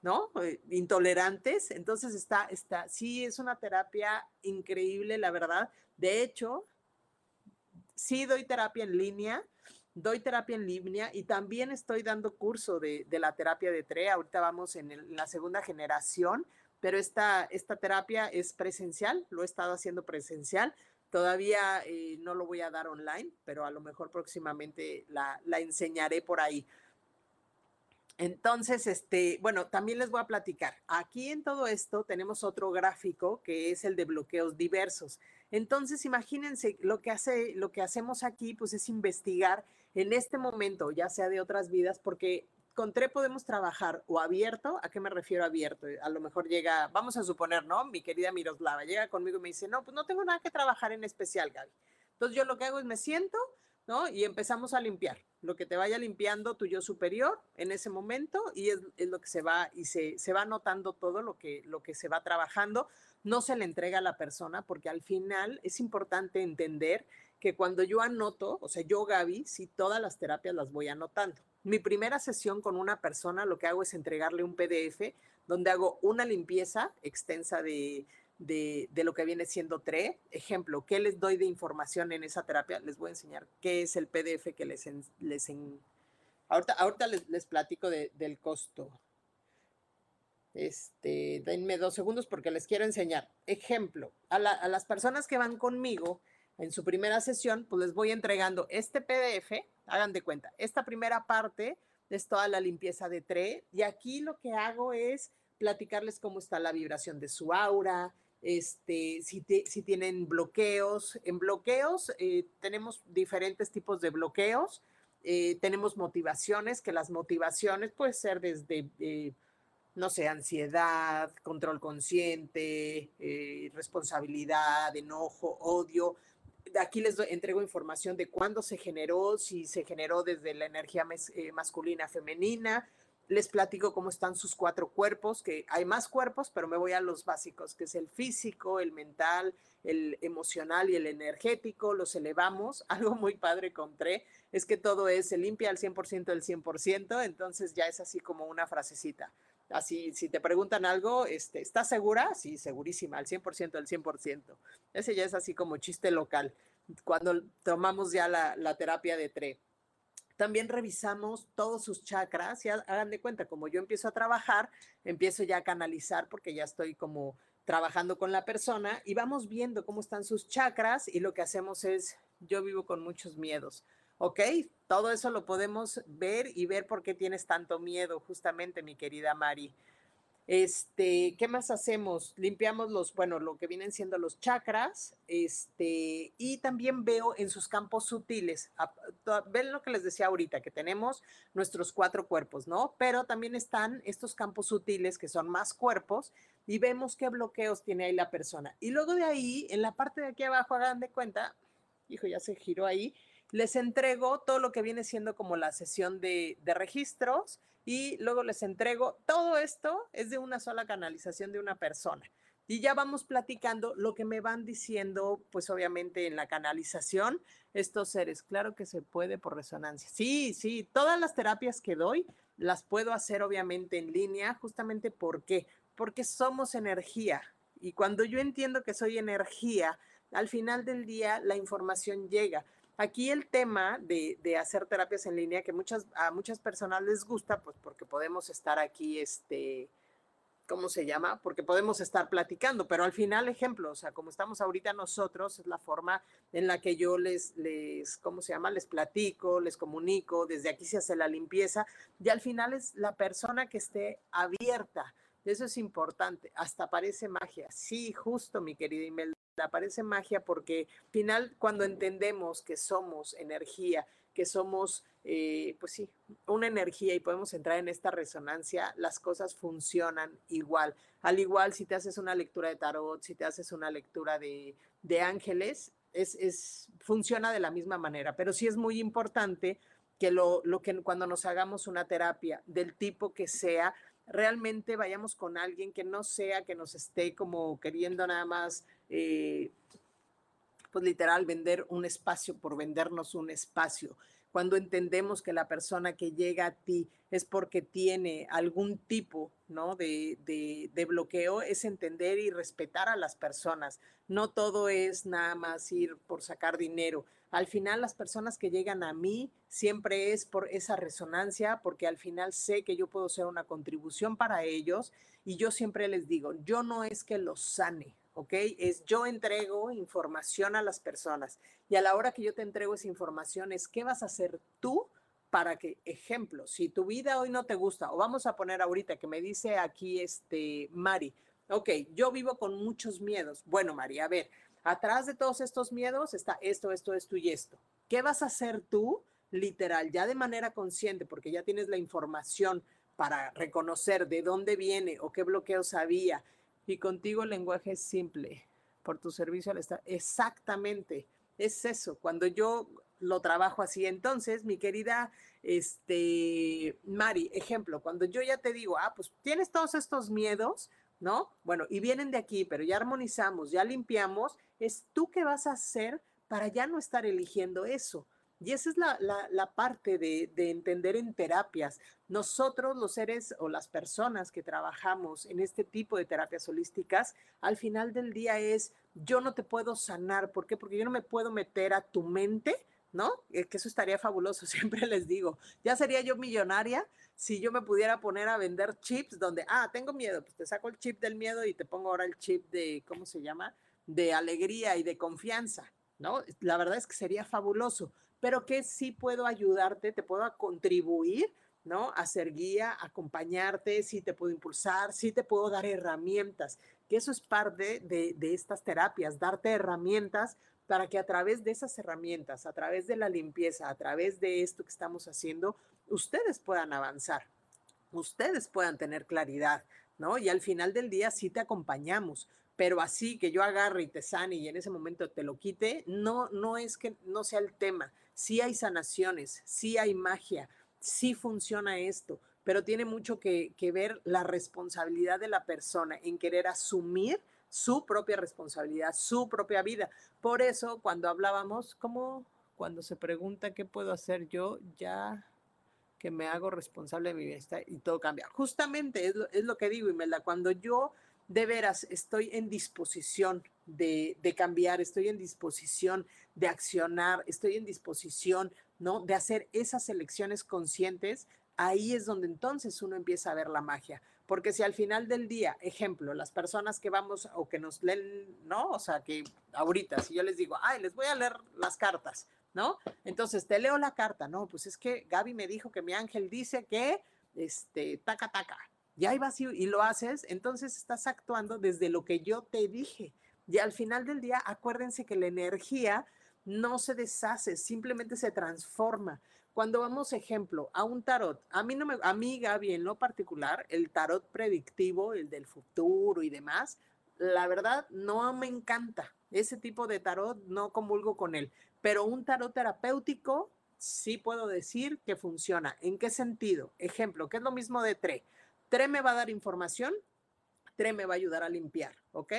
¿no? Eh, intolerantes. Entonces está, está, sí, es una terapia increíble, la verdad. De hecho, sí doy terapia en línea doy terapia en línea y también estoy dando curso de, la terapia de TRE. Ahorita vamos en, la segunda generación, pero esta, esta terapia es presencial, lo he estado haciendo presencial. Todavía eh, no lo voy a dar online, pero a lo mejor próximamente la, la enseñaré por ahí. Entonces, este, bueno, también les voy a platicar. Aquí en todo esto tenemos otro gráfico que es el de bloqueos diversos. Entonces, imagínense lo que hace, lo que hacemos aquí, pues es investigar en este momento, ya sea de otras vidas, porque con TRE podemos trabajar o abierto, ¿a qué me refiero abierto? A lo mejor llega, vamos a suponer, ¿no? Mi querida Miroslava llega conmigo y me dice, no, pues no tengo nada que trabajar en especial, Gaby. Entonces yo lo que hago es me siento, ¿no? Y empezamos a limpiar. Lo que te vaya limpiando tu yo superior en ese momento y es, lo que se va y se, se, va notando todo lo que, lo que se va trabajando. No se le entrega a la persona porque al final es importante entender que cuando yo anoto, o sea, yo Gaby, sí todas las terapias las voy anotando. Mi primera sesión con una persona lo que hago es entregarle un PDF donde hago una limpieza extensa de, de, lo que viene siendo TRE. Ejemplo, ¿qué les doy de información en esa terapia? Les voy a enseñar qué es el PDF que les... les ahorita, ahorita les, platico del costo. Este, denme dos segundos porque les quiero enseñar. Ejemplo, a, a las personas que van conmigo en su primera sesión, pues les voy entregando este PDF hagan de cuenta. Esta primera parte es toda la limpieza de TRE y aquí lo que hago es platicarles cómo está la vibración de su aura, este, si, tienen bloqueos. En bloqueos eh, tenemos diferentes tipos de bloqueos. Eh, tenemos motivaciones, que las motivaciones pueden ser desde, eh, no sé, ansiedad, control consciente, responsabilidad, enojo, odio aquí les entrego información de cuándo se generó, si se generó desde la energía eh, masculina, femenina. Les platico cómo están sus cuatro cuerpos, que hay más cuerpos, pero me voy a los básicos, que es el físico, el mental, el emocional y el energético. Los elevamos. Algo muy padre con TRE es que todo es, se limpia al 100% del 100%, entonces ya es así como una frasecita. Así, si te preguntan algo, este, ¿estás segura? Sí, segurísima, al 100% al 100%. Ese ya es así como chiste local, cuando tomamos ya la, terapia de TRE. También revisamos todos sus chakras y hagan de cuenta, como yo empiezo a trabajar, empiezo ya a canalizar porque ya estoy como trabajando con la persona y vamos viendo cómo están sus chakras y lo que hacemos es, yo vivo con muchos miedos ¿Ok? Todo eso lo podemos ver y ver por qué tienes tanto miedo, justamente, mi querida Mari. Este, ¿qué más hacemos? Limpiamos los, bueno, lo que vienen siendo los chakras, este, y también veo en sus campos sutiles, ven lo que les decía ahorita, que tenemos nuestros cuatro cuerpos, ¿no? Pero también están estos campos sutiles que son más cuerpos y vemos qué bloqueos tiene ahí la persona. Y luego de ahí, en la parte de aquí abajo, hagan de cuenta, hijo, ya se giró ahí, les entrego todo lo que viene siendo como la sesión de, registros y luego les entrego todo esto es de una sola canalización de una persona. Y ya vamos platicando lo que me van diciendo, pues obviamente en la canalización, estos seres. Claro que se puede por resonancia. Sí, sí, todas las terapias que doy las puedo hacer obviamente en línea, justamente porque porque somos energía. Y cuando yo entiendo que soy energía, al final del día la información llega. Aquí el tema de, hacer terapias en línea, que muchas, a muchas personas les gusta, pues porque podemos estar aquí, este, ¿cómo se llama? Porque podemos estar platicando, pero al final, ejemplo, o sea, como estamos ahorita nosotros, es la forma en la que yo les, les, ¿cómo se llama? Les platico, les comunico, desde aquí se hace la limpieza, y al final es la persona que esté abierta. Eso es importante, hasta parece magia. Sí, justo, mi querida Imelda parece magia porque al final cuando entendemos que somos energía, que somos, eh, pues sí, una energía y podemos entrar en esta resonancia, las cosas funcionan igual. Al igual si te haces una lectura de tarot, si te haces una lectura de, de ángeles, es, es, funciona de la misma manera, pero sí es muy importante que lo, lo que cuando nos hagamos una terapia del tipo que sea, realmente vayamos con alguien que no sea que nos esté como queriendo nada más, eh, pues literal, vender un espacio por vendernos un espacio. Cuando entendemos que la persona que llega a ti es porque tiene algún tipo ¿no? de, de, de bloqueo, es entender y respetar a las personas. No todo es nada más ir por sacar dinero al final las personas que llegan a mí siempre es por esa resonancia, porque al final sé que yo puedo ser una contribución para ellos y yo siempre les digo, yo no es que los sane, ¿ok? Es yo entrego información a las personas y a la hora que yo te entrego esa información es qué vas a hacer tú para que, ejemplo, si tu vida hoy no te gusta, o vamos a poner ahorita que me dice aquí este Mari, ok, yo vivo con muchos miedos. Bueno, Mari, a ver, Atrás de todos estos miedos está esto, esto, esto y esto. ¿Qué vas a hacer tú literal, ya de manera consciente, porque ya tienes la información para reconocer de dónde viene o qué bloqueos había. Y contigo el lenguaje es simple, por tu servicio al Estado. Exactamente, es eso. Cuando yo lo trabajo así, entonces, mi querida este, Mari, ejemplo, cuando yo ya te digo, ah, pues tienes todos estos miedos, ¿no? Bueno, y vienen de aquí, pero ya armonizamos, ya limpiamos, es tú qué vas a hacer para ya no estar eligiendo eso. Y esa es la, parte de, de, entender en terapias. Nosotros, los seres o las personas que trabajamos en este tipo de terapias holísticas, al final del día es, yo no te puedo sanar. ¿Por qué? Porque yo no me puedo meter a tu mente, ¿no? Que eso estaría fabuloso, siempre les digo. Ya sería yo millonaria si yo me pudiera poner a vender chips donde, ah, tengo miedo, pues te saco el chip del miedo y te pongo ahora el chip de, ¿cómo se llama? De alegría y de confianza, ¿no? La verdad es que sería fabuloso pero que sí puedo ayudarte, te puedo contribuir, ¿no? A ser guía, acompañarte, sí te puedo impulsar, sí te puedo dar herramientas, que eso es parte de, de estas terapias, darte herramientas para que a través de esas herramientas, a través de la limpieza, a través de esto que estamos haciendo, ustedes puedan avanzar, ustedes puedan tener claridad, ¿no? Y al final del día sí te acompañamos, pero así que yo agarre y te sane y en ese momento te lo quite, no, no es que no sea el tema sí hay sanaciones, sí hay magia, sí funciona esto, pero tiene mucho que, ver la responsabilidad de la persona en querer asumir su propia responsabilidad, su propia vida. Por eso, cuando hablábamos, como cuando se pregunta qué puedo hacer yo, ya que me hago responsable de mi bienestar y todo cambia. Justamente es lo, es lo que digo, Imelda, cuando yo de veras estoy en disposición de, cambiar, estoy en disposición de accionar, estoy en disposición, ¿no? De hacer esas elecciones conscientes, ahí es donde entonces uno empieza a ver la magia. Porque si al final del día, ejemplo, las personas que vamos o que nos leen, ¿no? O sea, que ahorita, si yo les digo, ay, les voy a leer las cartas, ¿no? Entonces, te leo la carta, no, pues es que Gaby me dijo que mi ángel dice que, este, taca, taca, y ahí y, lo haces, entonces estás actuando desde lo que yo te dije. Y al final del día, acuérdense que la energía no se deshace, simplemente se transforma. Cuando vamos, ejemplo, a un tarot, a mí no me, a mí Gaby en lo particular, el tarot predictivo, el del futuro y demás, la verdad no me encanta. Ese tipo de tarot no comulgo con él, pero un tarot terapéutico sí puedo decir que funciona. ¿En qué sentido? Ejemplo, que es lo mismo de TRE. TRE me va a dar información, TRE me va a ayudar a limpiar, ¿ok?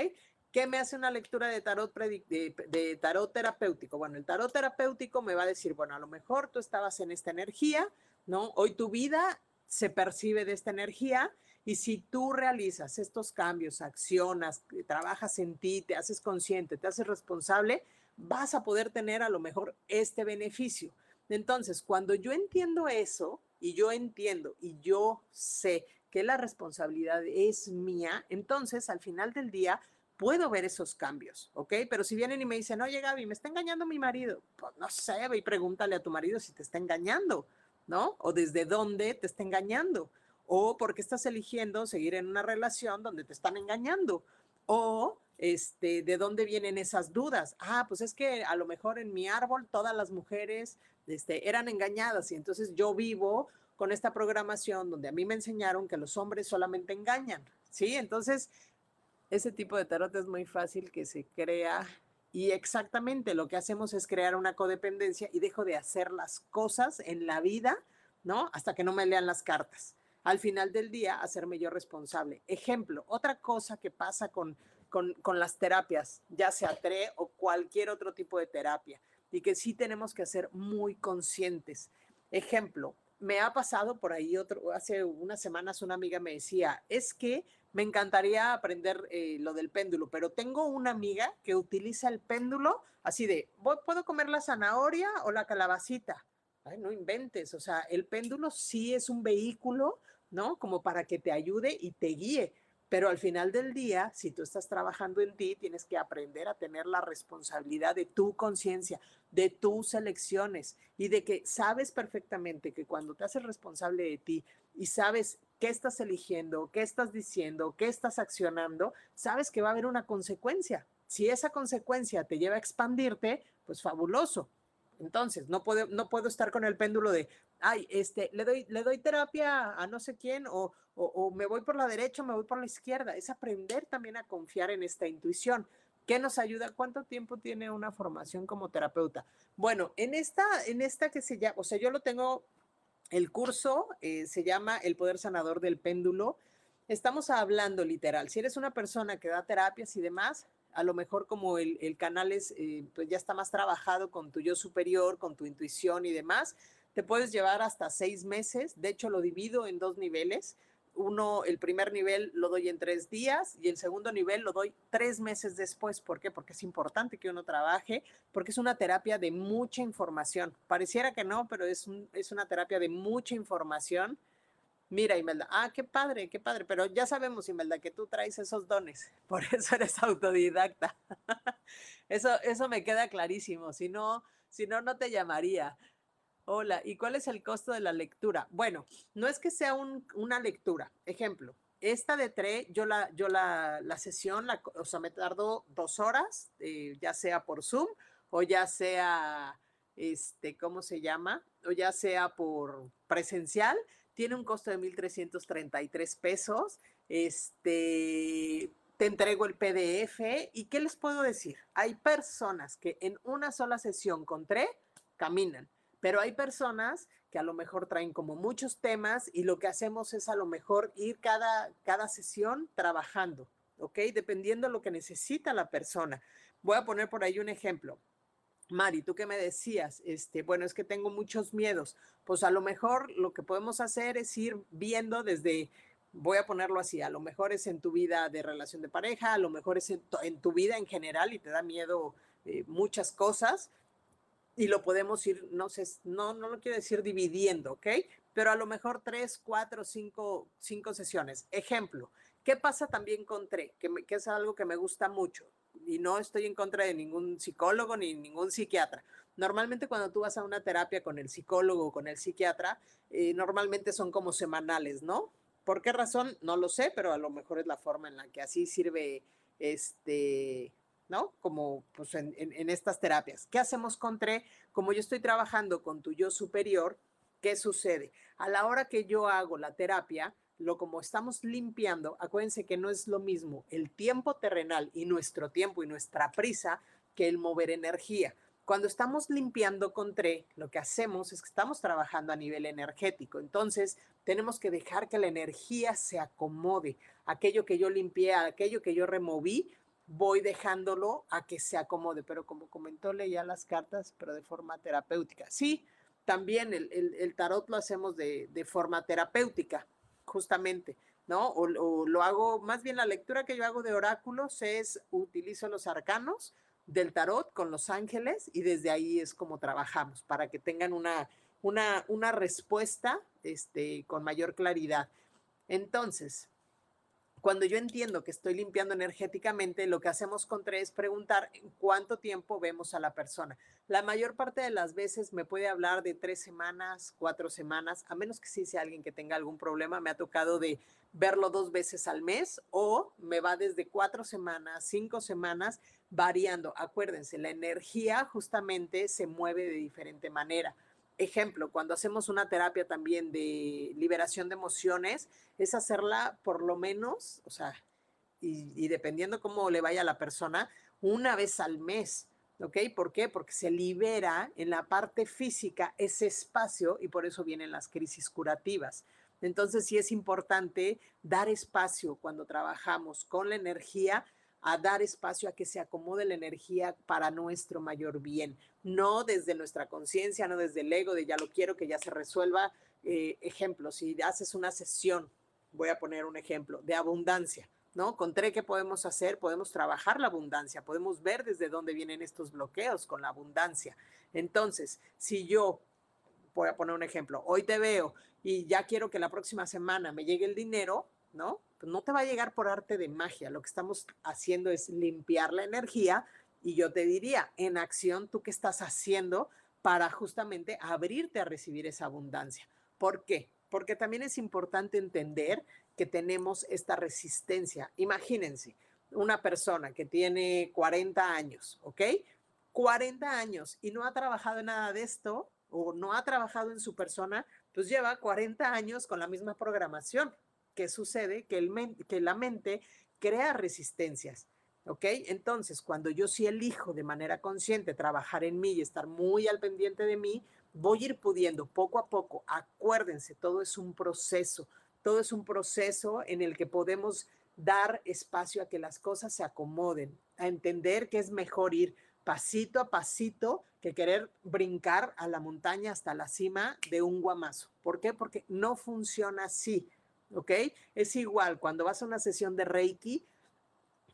¿Qué me hace una lectura de tarot, de, tarot terapéutico? Bueno, el tarot terapéutico me va a decir, bueno, a lo mejor tú estabas en esta energía, ¿no? Hoy tu vida se percibe de esta energía y si tú realizas estos cambios, accionas, trabajas en ti, te haces consciente, te haces responsable, vas a poder tener a lo mejor este beneficio. Entonces, cuando yo entiendo eso y yo entiendo y yo sé que la responsabilidad es mía, entonces al final del día puedo ver esos cambios, ¿ok? Pero si vienen y me dicen, oye Gaby, me está engañando mi marido, pues no sé, ve y pregúntale a tu marido si te está engañando, ¿no? O desde dónde te está engañando, o por qué estás eligiendo seguir en una relación donde te están engañando, o este, de dónde vienen esas dudas. Ah, pues es que a lo mejor en mi árbol todas las mujeres este, eran engañadas y entonces yo vivo con esta programación donde a mí me enseñaron que los hombres solamente engañan, ¿sí? Entonces, ese tipo de tarot es muy fácil que se crea y exactamente lo que hacemos es crear una codependencia y dejo de hacer las cosas en la vida, ¿no? Hasta que no me lean las cartas. Al final del día, hacerme yo responsable. Ejemplo, otra cosa que pasa con, con, con las terapias, ya sea TRE o cualquier otro tipo de terapia, y que sí tenemos que ser muy conscientes. Ejemplo, me ha pasado por ahí otro, hace unas semanas una amiga me decía, es que me encantaría aprender eh, lo del péndulo, pero tengo una amiga que utiliza el péndulo así de, ¿puedo comer la zanahoria o la calabacita? No inventes, o sea, el péndulo sí es un vehículo, ¿no? Como para que te ayude y te guíe, pero al final del día, si tú estás trabajando en ti, tienes que aprender a tener la responsabilidad de tu conciencia, de tus elecciones y de que sabes perfectamente que cuando te haces responsable de ti y sabes qué estás eligiendo, qué estás diciendo, qué estás accionando, sabes que va a haber una consecuencia. Si esa consecuencia te lleva a expandirte, pues fabuloso. Entonces, no puedo, no puedo estar con el péndulo de, ay, este, le doy, le doy terapia a no sé quién, o, o, me voy por la derecha o me voy por la izquierda. Es aprender también a confiar en esta intuición. ¿Qué nos ayuda? ¿Cuánto tiempo tiene una formación como terapeuta? Bueno, en esta, en esta que se llama, o sea, yo lo tengo, el curso eh, se llama El Poder Sanador del Péndulo. Estamos hablando literal. Si eres una persona que da terapias y demás, a lo mejor como el, el canal es, eh, pues ya está más trabajado con tu yo superior, con tu intuición y demás, te puedes llevar hasta seis meses. De hecho, lo divido en dos niveles uno, el primer nivel lo doy en tres días y el segundo nivel lo doy tres meses después. ¿Por qué? Porque es importante que uno trabaje, porque es una terapia de mucha información. Pareciera que no, pero es, es una terapia de mucha información. Mira, Imelda, ah, qué padre, qué padre, pero ya sabemos, Imelda, que tú traes esos dones, por eso eres autodidacta. eso, eso me queda clarísimo, si no, si no, no te llamaría. Hola, ¿y cuál es el costo de la lectura? Bueno, no es que sea una lectura. Ejemplo, esta de TRE, yo la, yo la, la sesión, la, o sea, me tardó dos horas, eh, ya sea por Zoom o ya sea, este, ¿cómo se llama? O ya sea por presencial. Tiene un costo de 1,333 pesos. Este, te entrego el PDF. ¿Y qué les puedo decir? Hay personas que en una sola sesión con TRE caminan pero hay personas que a lo mejor traen como muchos temas y lo que hacemos es a lo mejor ir cada, cada sesión trabajando, ¿ok? Dependiendo de lo que necesita la persona. Voy a poner por ahí un ejemplo. Mari, tú que me decías, este, bueno, es que tengo muchos miedos. Pues a lo mejor lo que podemos hacer es ir viendo desde, voy a ponerlo así, a lo mejor es en tu vida de relación de pareja, a lo mejor es en, tu vida en general y te da miedo eh, muchas cosas y lo podemos ir, no sé, no, no lo quiero decir dividiendo, ¿ok? Pero a lo mejor tres, cuatro, cinco, cinco sesiones. Ejemplo, ¿qué pasa también con TRE? Que, que es algo que me gusta mucho y no estoy en contra de ningún psicólogo ni ningún psiquiatra. Normalmente cuando tú vas a una terapia con el psicólogo o con el psiquiatra, eh, normalmente son como semanales, ¿no? ¿Por qué razón? No lo sé, pero a lo mejor es la forma en la que así sirve este ¿no? Como pues en, estas terapias. ¿Qué hacemos con TRE? Como yo estoy trabajando con tu yo superior, ¿qué sucede? A la hora que yo hago la terapia, lo como estamos limpiando, acuérdense que no es lo mismo el tiempo terrenal y nuestro tiempo y nuestra prisa que el mover energía. Cuando estamos limpiando con TRE, lo que hacemos es que estamos trabajando a nivel energético. Entonces, tenemos que dejar que la energía se acomode. Aquello que yo limpié, aquello que yo removí, voy dejándolo a que se acomode, pero como comentó, leía las cartas, pero de forma terapéutica. Sí, también el, tarot lo hacemos de, forma terapéutica, justamente, ¿no? O, lo hago, más bien la lectura que yo hago de oráculos es, utilizo los arcanos del tarot con los ángeles y desde ahí es como trabajamos, para que tengan una, una, una respuesta este, con mayor claridad. Entonces, cuando yo entiendo que estoy limpiando energéticamente, lo que hacemos con tres es preguntar en cuánto tiempo vemos a la persona. La mayor parte de las veces me puede hablar de tres semanas, cuatro semanas, a menos que sí sea alguien que tenga algún problema. Me ha tocado de verlo dos veces al mes o me va desde cuatro semanas, cinco semanas, variando. Acuérdense, la energía justamente se mueve de diferente manera ejemplo, cuando hacemos una terapia también de liberación de emociones, es hacerla por lo menos, o sea, y, dependiendo cómo le vaya a la persona, una vez al mes. ¿Ok? ¿Por qué? Porque se libera en la parte física ese espacio y por eso vienen las crisis curativas. Entonces sí es importante dar espacio cuando trabajamos con la energía a dar espacio a que se acomode la energía para nuestro mayor bien, no desde nuestra conciencia, no desde el ego de ya lo quiero, que ya se resuelva. Eh, ejemplo, si haces una sesión, voy a poner un ejemplo, de abundancia, ¿no? Con TRE, ¿qué podemos hacer? Podemos trabajar la abundancia, podemos ver desde dónde vienen estos bloqueos con la abundancia. Entonces, si yo, voy a poner un ejemplo, hoy te veo y ya quiero que la próxima semana me llegue el dinero, ¿no? No te va a llegar por arte de magia. Lo que estamos haciendo es limpiar la energía y yo te diría, en acción, ¿tú qué estás haciendo para justamente abrirte a recibir esa abundancia? ¿Por qué? Porque también es importante entender que tenemos esta resistencia. Imagínense, una persona que tiene 40 años, ¿ok? 40 años y no ha trabajado en nada de esto o no ha trabajado en su persona, pues lleva 40 años con la misma programación. ¿Qué sucede? Que, el que la mente crea resistencias. ¿Ok? Entonces, cuando yo sí elijo de manera consciente trabajar en mí y estar muy al pendiente de mí, voy a ir pudiendo poco a poco. Acuérdense, todo es un proceso. Todo es un proceso en el que podemos dar espacio a que las cosas se acomoden, a entender que es mejor ir pasito a pasito que querer brincar a la montaña hasta la cima de un guamazo. ¿Por qué? Porque no funciona así, ¿ok? Es igual cuando vas a una sesión de Reiki,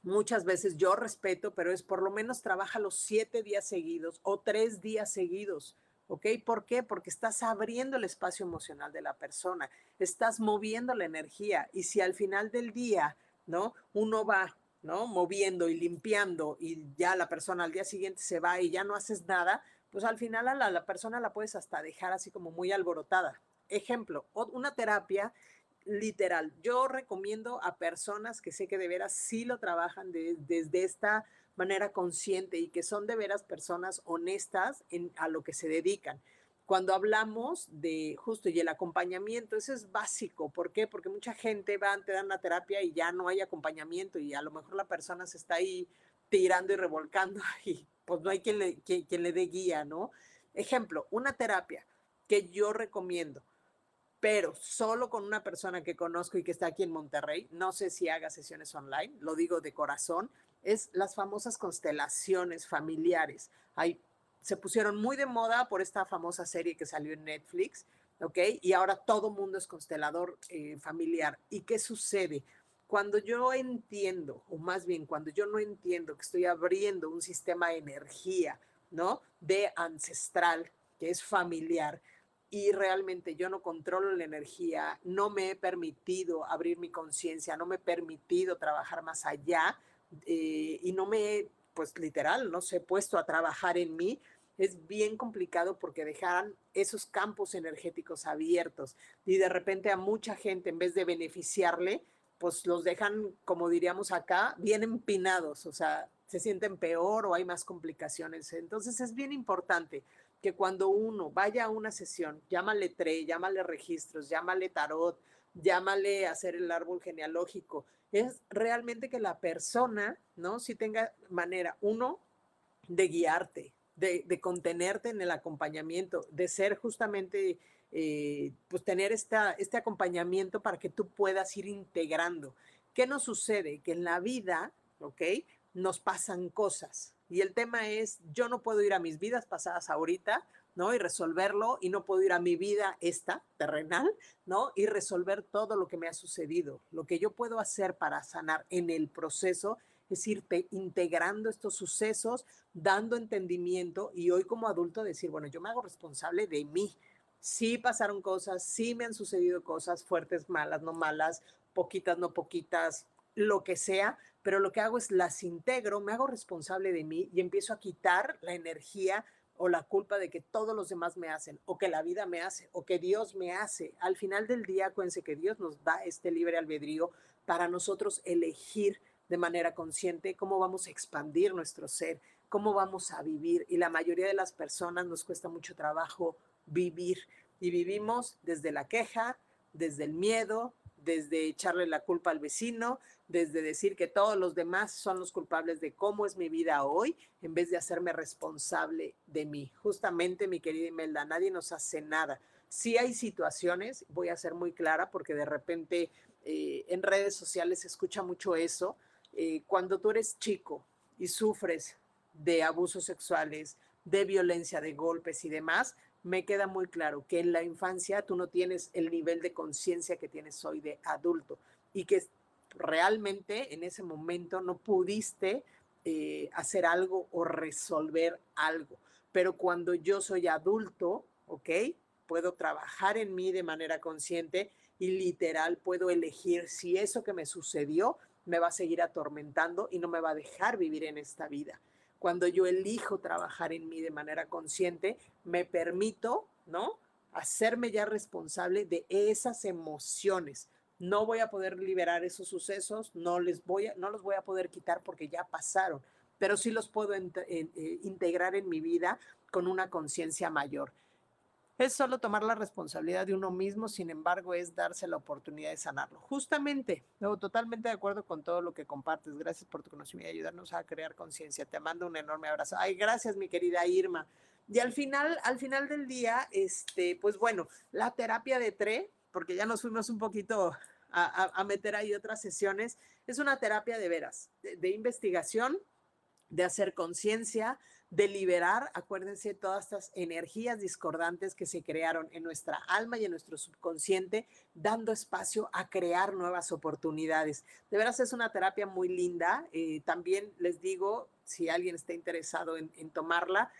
muchas veces yo respeto, pero es por lo menos trabaja los siete días seguidos o tres días seguidos. ¿Ok? ¿Por qué? Porque estás abriendo el espacio emocional de la persona, estás moviendo la energía y si al final del día, ¿no? Uno va, ¿no? Moviendo y limpiando y ya la persona al día siguiente se va y ya no haces nada, pues al final a la, la persona la puedes hasta dejar así como muy alborotada. Ejemplo, una terapia literal. Yo recomiendo a personas que sé que de veras sí lo trabajan desde esta manera consciente y que son de veras personas honestas a lo que se dedican. Cuando hablamos de justo y el acompañamiento, eso es básico. ¿Por qué? Porque mucha gente va, te dan una terapia y ya no hay acompañamiento y a lo mejor la persona se está ahí tirando y revolcando y pues no hay quien le, quien le dé guía, ¿no? Ejemplo, una terapia que yo recomiendo pero solo con una persona que conozco y que está aquí en Monterrey, no sé si haga sesiones online, lo digo de corazón, es las famosas constelaciones familiares. Hay, se pusieron muy de moda por esta famosa serie que salió en Netflix, ¿ok? Y ahora todo mundo es constelador eh, familiar. ¿Y qué sucede? Cuando yo entiendo, o más bien cuando yo no entiendo que estoy abriendo un sistema de energía, ¿no? De ancestral, que es familiar, y realmente yo no controlo la energía, no me he permitido abrir mi conciencia, no me he permitido trabajar más allá eh, y no me he, pues literal, no se he puesto a trabajar en mí, es bien complicado porque dejaran esos campos energéticos abiertos y de repente a mucha gente en vez de beneficiarle, pues los dejan, como diríamos acá, bien empinados, o sea, se sienten peor o hay más complicaciones. Entonces es bien importante que cuando uno vaya a una sesión, llámale tre, llámale registros, llámale tarot, llámale hacer el árbol genealógico, es realmente que la persona, ¿no? Si tenga manera, uno, de guiarte, de, contenerte en el acompañamiento, de ser justamente, eh, pues tener esta, este acompañamiento para que tú puedas ir integrando. ¿Qué nos sucede? Que en la vida, ¿ok? Nos pasan cosas, y el tema es, yo no puedo ir a mis vidas pasadas ahorita, ¿no? Y resolverlo, y no puedo ir a mi vida esta, terrenal, ¿no? Y resolver todo lo que me ha sucedido. Lo que yo puedo hacer para sanar en el proceso es ir integrando estos sucesos, dando entendimiento y hoy como adulto decir, bueno, yo me hago responsable de mí. Sí pasaron cosas, sí me han sucedido cosas fuertes, malas, no malas, poquitas, no poquitas, lo que sea, pero lo que hago es las integro, me hago responsable de mí y empiezo a quitar la energía o la culpa de que todos los demás me hacen, o que la vida me hace, o que Dios me hace. Al final del día, acuérdense que Dios nos da este libre albedrío para nosotros elegir de manera consciente cómo vamos a expandir nuestro ser, cómo vamos a vivir. Y la mayoría de las personas nos cuesta mucho trabajo vivir. Y vivimos desde la queja, desde el miedo, desde echarle la culpa al vecino, desde decir que todos los demás son los culpables de cómo es mi vida hoy, en vez de hacerme responsable de mí. Justamente, mi querida Imelda, nadie nos hace nada. Si hay situaciones, voy a ser muy clara porque de repente eh, en redes sociales se escucha mucho eso, eh, cuando tú eres chico y sufres de abusos sexuales, de violencia, de golpes y demás, me queda muy claro que en la infancia tú no tienes el nivel de conciencia que tienes hoy de adulto y que realmente en ese momento no pudiste eh, hacer algo o resolver algo. Pero cuando yo soy adulto, ¿ok? Puedo trabajar en mí de manera consciente y literal puedo elegir si eso que me sucedió me va a seguir atormentando y no me va a dejar vivir en esta vida. Cuando yo elijo trabajar en mí de manera consciente, me permito, ¿no? Hacerme ya responsable de esas emociones no voy a poder liberar esos sucesos, no les voy a, no los voy a poder quitar porque ya pasaron. pero sí los puedo eh, integrar en mi vida con una conciencia mayor. Es solo tomar la responsabilidad de uno mismo, sin embargo, es darse la oportunidad de sanarlo. Justamente, no, totalmente de acuerdo con todo lo que compartes. Gracias por tu conocimiento y ayudarnos a crear conciencia. Te mando un enorme abrazo. Ay, gracias, mi querida Irma. Y al final, al final del día, este, pues bueno, la terapia de TRE, porque ya nos fuimos un poquito a, meter ahí otras sesiones, es una terapia de veras, de investigación, de hacer conciencia, de liberar, acuérdense, todas estas energías discordantes que se crearon en nuestra alma y en nuestro subconsciente, dando espacio a crear nuevas oportunidades. De veras es una terapia muy linda. Eh, también les digo, si alguien está interesado en, tomarla,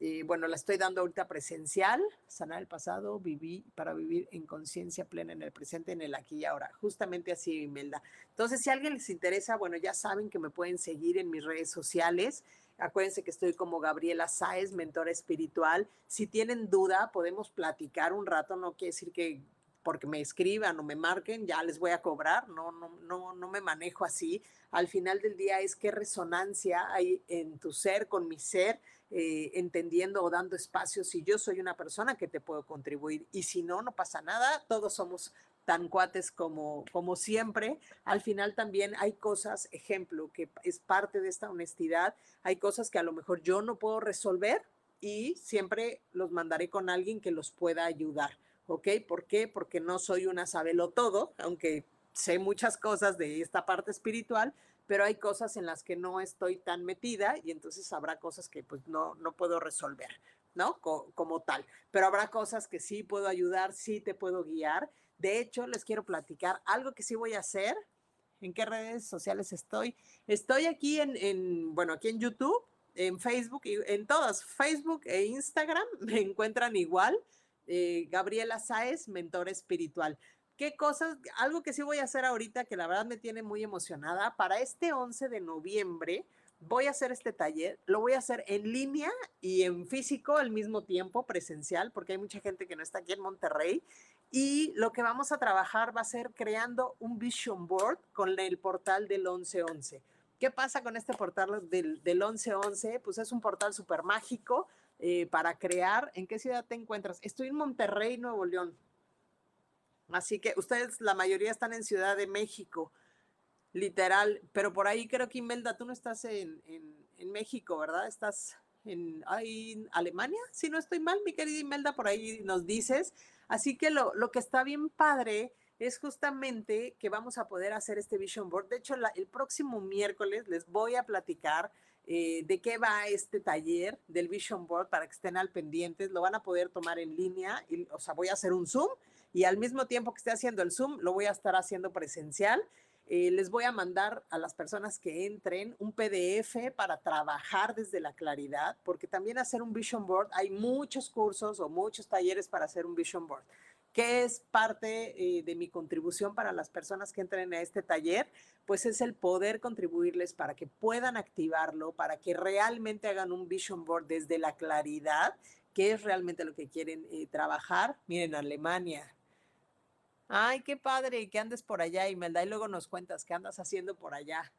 eh, bueno, la estoy dando ahorita presencial, sanar el pasado, viví para vivir en conciencia plena en el presente, en el aquí y ahora. Justamente así, Imelda. Entonces, si alguien les interesa, bueno, ya saben que me pueden seguir en mis redes sociales. Acuérdense que estoy como Gabriela Sáez, mentora espiritual. Si tienen duda, podemos platicar un rato. No quiere decir que porque me escriban o me marquen, ya les voy a cobrar. No, no, no, no me manejo así. Al final del día es qué resonancia hay en tu ser con mi ser, eh, entendiendo o dando espacio si yo soy una persona que te puedo contribuir. Y si no, no pasa nada. Todos somos tan cuates como, como siempre. Al final también hay cosas, ejemplo, que es parte de esta honestidad, hay cosas que a lo mejor yo no puedo resolver y siempre los mandaré con alguien que los pueda ayudar. ¿Ok? ¿Por qué? Porque no soy una sabelo todo, aunque sé muchas cosas de esta parte espiritual, pero hay cosas en las que no estoy tan metida y entonces habrá cosas que pues no, no puedo resolver, ¿no? como tal. Pero habrá cosas que sí puedo ayudar, sí te puedo guiar de hecho, les quiero platicar algo que sí voy a hacer. ¿En qué redes sociales estoy? Estoy aquí en, bueno, aquí en YouTube, en Facebook, y en todas, Facebook e Instagram, me encuentran igual. Eh, Gabriela Sáez, mentor espiritual. ¿Qué cosas? Algo que sí voy a hacer ahorita que la verdad me tiene muy emocionada. Para este 11 de noviembre voy a hacer este taller. Lo voy a hacer en línea y en físico al mismo tiempo, presencial, porque hay mucha gente que no está aquí en Monterrey. Y lo que vamos a trabajar va a ser creando un vision board con el portal del 1111. ¿Qué pasa con este portal del, del 1111? Pues es un portal súper mágico eh, para crear. ¿En qué ciudad te encuentras? Estoy en Monterrey, Nuevo León. Así que ustedes, la mayoría están en Ciudad de México, literal. Pero por ahí creo que Imelda, tú no estás en, en, México, ¿verdad? Estás en Alemania, si no estoy mal, mi querida Imelda, por ahí nos dices. Así que lo, que está bien padre es justamente que vamos a poder hacer este vision board. De hecho, el próximo miércoles les voy a platicar eh, de qué va este taller del vision board para que estén al pendientes. Lo van a poder tomar en línea, y, o sea, voy a hacer un Zoom y al mismo tiempo que esté haciendo el Zoom, lo voy a estar haciendo presencial. Eh, les voy a mandar a las personas que entren un PDF para trabajar desde la claridad, porque también hacer un vision board, hay muchos cursos o muchos talleres para hacer un vision board. ¿Qué es parte eh, de mi contribución para las personas que entren a este taller? Pues es el poder contribuirles para que puedan activarlo, para que realmente hagan un vision board desde la claridad, que es realmente lo que quieren eh, trabajar. Miren, Alemania, Ay, qué padre que andes por allá, Imelda, y luego nos cuentas qué andas haciendo por allá.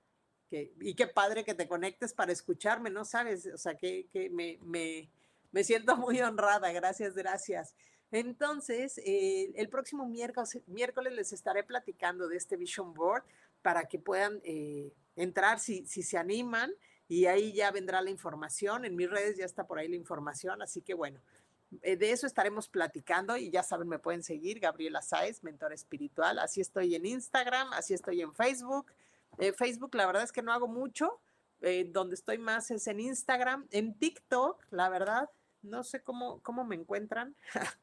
Y qué padre que te conectes para escucharme, ¿no sabes? O sea, que, me, me, me, siento muy honrada, gracias, gracias. Entonces, eh, el próximo miércoles, les estaré platicando de este Vision Board para que puedan eh, entrar si, si se animan y ahí ya vendrá la información. En mis redes ya está por ahí la información, así que bueno, de eso estaremos platicando y ya saben, me pueden seguir, Gabriela Sáez, mentor espiritual. Así estoy en Instagram, así estoy en Facebook. Eh, Facebook, la verdad es que no hago mucho. Eh, donde estoy más es en Instagram. En TikTok, la verdad, no sé cómo, cómo me encuentran.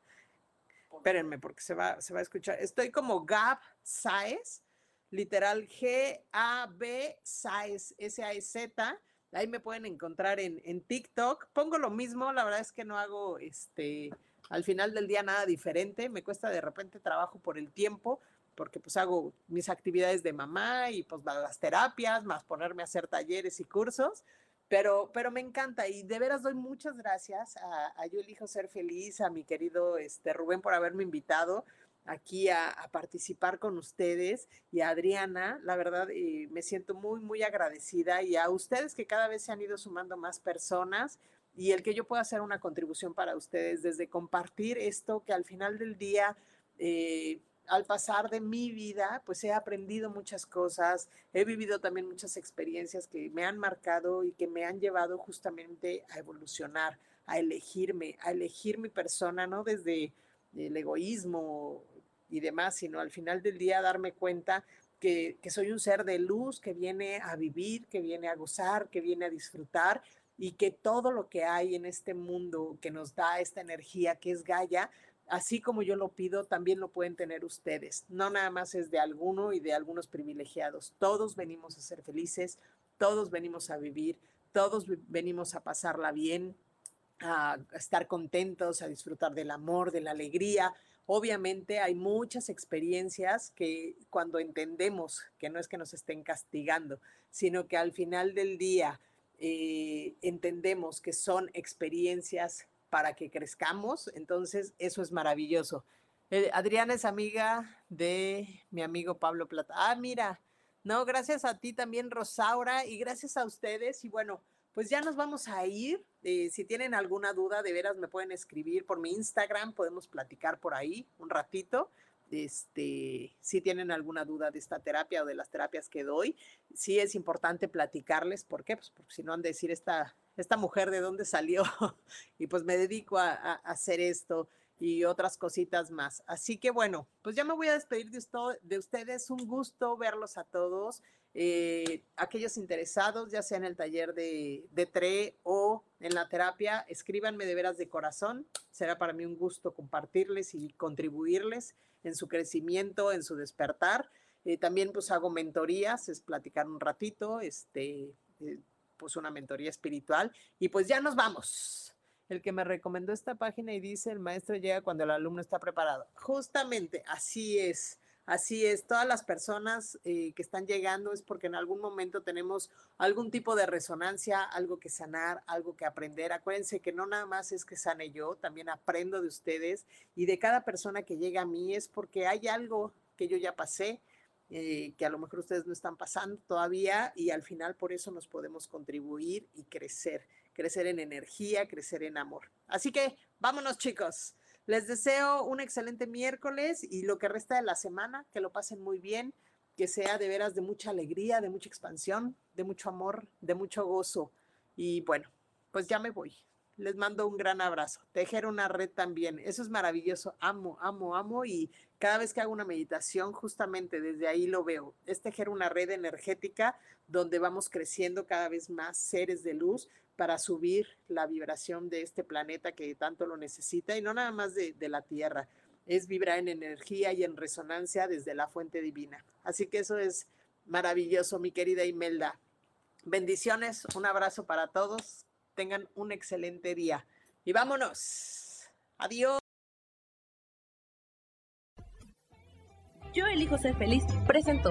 Espérenme, porque se va, se va a escuchar. Estoy como Gab Saez, literal G-A-B Saez, S-A-E-Z. Ahí me pueden encontrar en, en, TikTok. Pongo lo mismo, la verdad es que no hago este al final del día nada diferente. Me cuesta de repente trabajo por el tiempo, porque pues hago mis actividades de mamá y pues las terapias, más ponerme a hacer talleres y cursos. Pero, pero me encanta y de veras doy muchas gracias a, a Yo Elijo Ser Feliz, a mi querido este, Rubén por haberme invitado aquí a, participar con ustedes y a Adriana, la verdad eh, me siento muy, muy agradecida y a ustedes que cada vez se han ido sumando más personas y el que yo pueda hacer una contribución para ustedes desde compartir esto que al final del día... Eh, al pasar de mi vida, pues he aprendido muchas cosas, he vivido también muchas experiencias que me han marcado y que me han llevado justamente a evolucionar, a elegirme, a elegir mi persona, no desde el egoísmo y demás, sino al final del día darme cuenta que, que soy un ser de luz que viene a vivir, que viene a gozar, que viene a disfrutar y que todo lo que hay en este mundo que nos da esta energía que es Gaia, así como yo lo pido, también lo pueden tener ustedes. No nada más es de alguno y de algunos privilegiados. Todos venimos a ser felices, todos venimos a vivir, todos venimos a pasarla bien, a estar contentos, a disfrutar del amor, de la alegría. Obviamente hay muchas experiencias que cuando entendemos que no es que nos estén castigando, sino que al final del día eh, entendemos que son experiencias para que crezcamos. Entonces, eso es maravilloso. Eh, Adriana es amiga de mi amigo Pablo Plata. Ah, mira, no, gracias a ti también, Rosaura, y gracias a ustedes. Y bueno, pues ya nos vamos a ir. Eh, si tienen alguna duda, de veras me pueden escribir por mi Instagram, podemos platicar por ahí un ratito. Este, si tienen alguna duda de esta terapia o de las terapias que doy, sí es importante platicarles. ¿Por qué? Pues porque si no han de decir esta, esta mujer de dónde salió y pues me dedico a, hacer esto y otras cositas más. Así que bueno, pues ya me voy a despedir de, de ustedes. Un gusto verlos a todos. Eh, aquellos interesados, ya sea en el taller de, de TRE o en la terapia, escríbanme de veras de corazón. Será para mí un gusto compartirles y contribuirles en su crecimiento, en su despertar. Eh, también pues hago mentorías, es platicar un ratito, este, eh, pues una mentoría espiritual y pues ya nos vamos. El que me recomendó esta página y dice el maestro llega cuando el alumno está preparado. Justamente así es. Así es, todas las personas eh, que están llegando es porque en algún momento tenemos algún tipo de resonancia, algo que sanar, algo que aprender. Acuérdense que no nada más es que sane yo, también aprendo de ustedes y de cada persona que llega a mí es porque hay algo que yo ya pasé, eh, que a lo mejor ustedes no están pasando todavía y al final por eso nos podemos contribuir y crecer, crecer en energía, crecer en amor. Así que vámonos chicos. Les deseo un excelente miércoles y lo que resta de la semana, que lo pasen muy bien, que sea de veras de mucha alegría, de mucha expansión, de mucho amor, de mucho gozo. Y bueno, pues ya me voy. Les mando un gran abrazo. Tejer una red también. Eso es maravilloso. Amo, amo, amo. Y cada vez que hago una meditación, justamente desde ahí lo veo. Es tejer una red energética donde vamos creciendo cada vez más seres de luz para subir la vibración de este planeta que tanto lo necesita y no nada más de, la Tierra. Es vibrar en energía y en resonancia desde la fuente divina. Así que eso es maravilloso, mi querida Imelda. Bendiciones, un abrazo para todos tengan un excelente día. Y vámonos. Adiós. Yo elijo ser feliz, presento.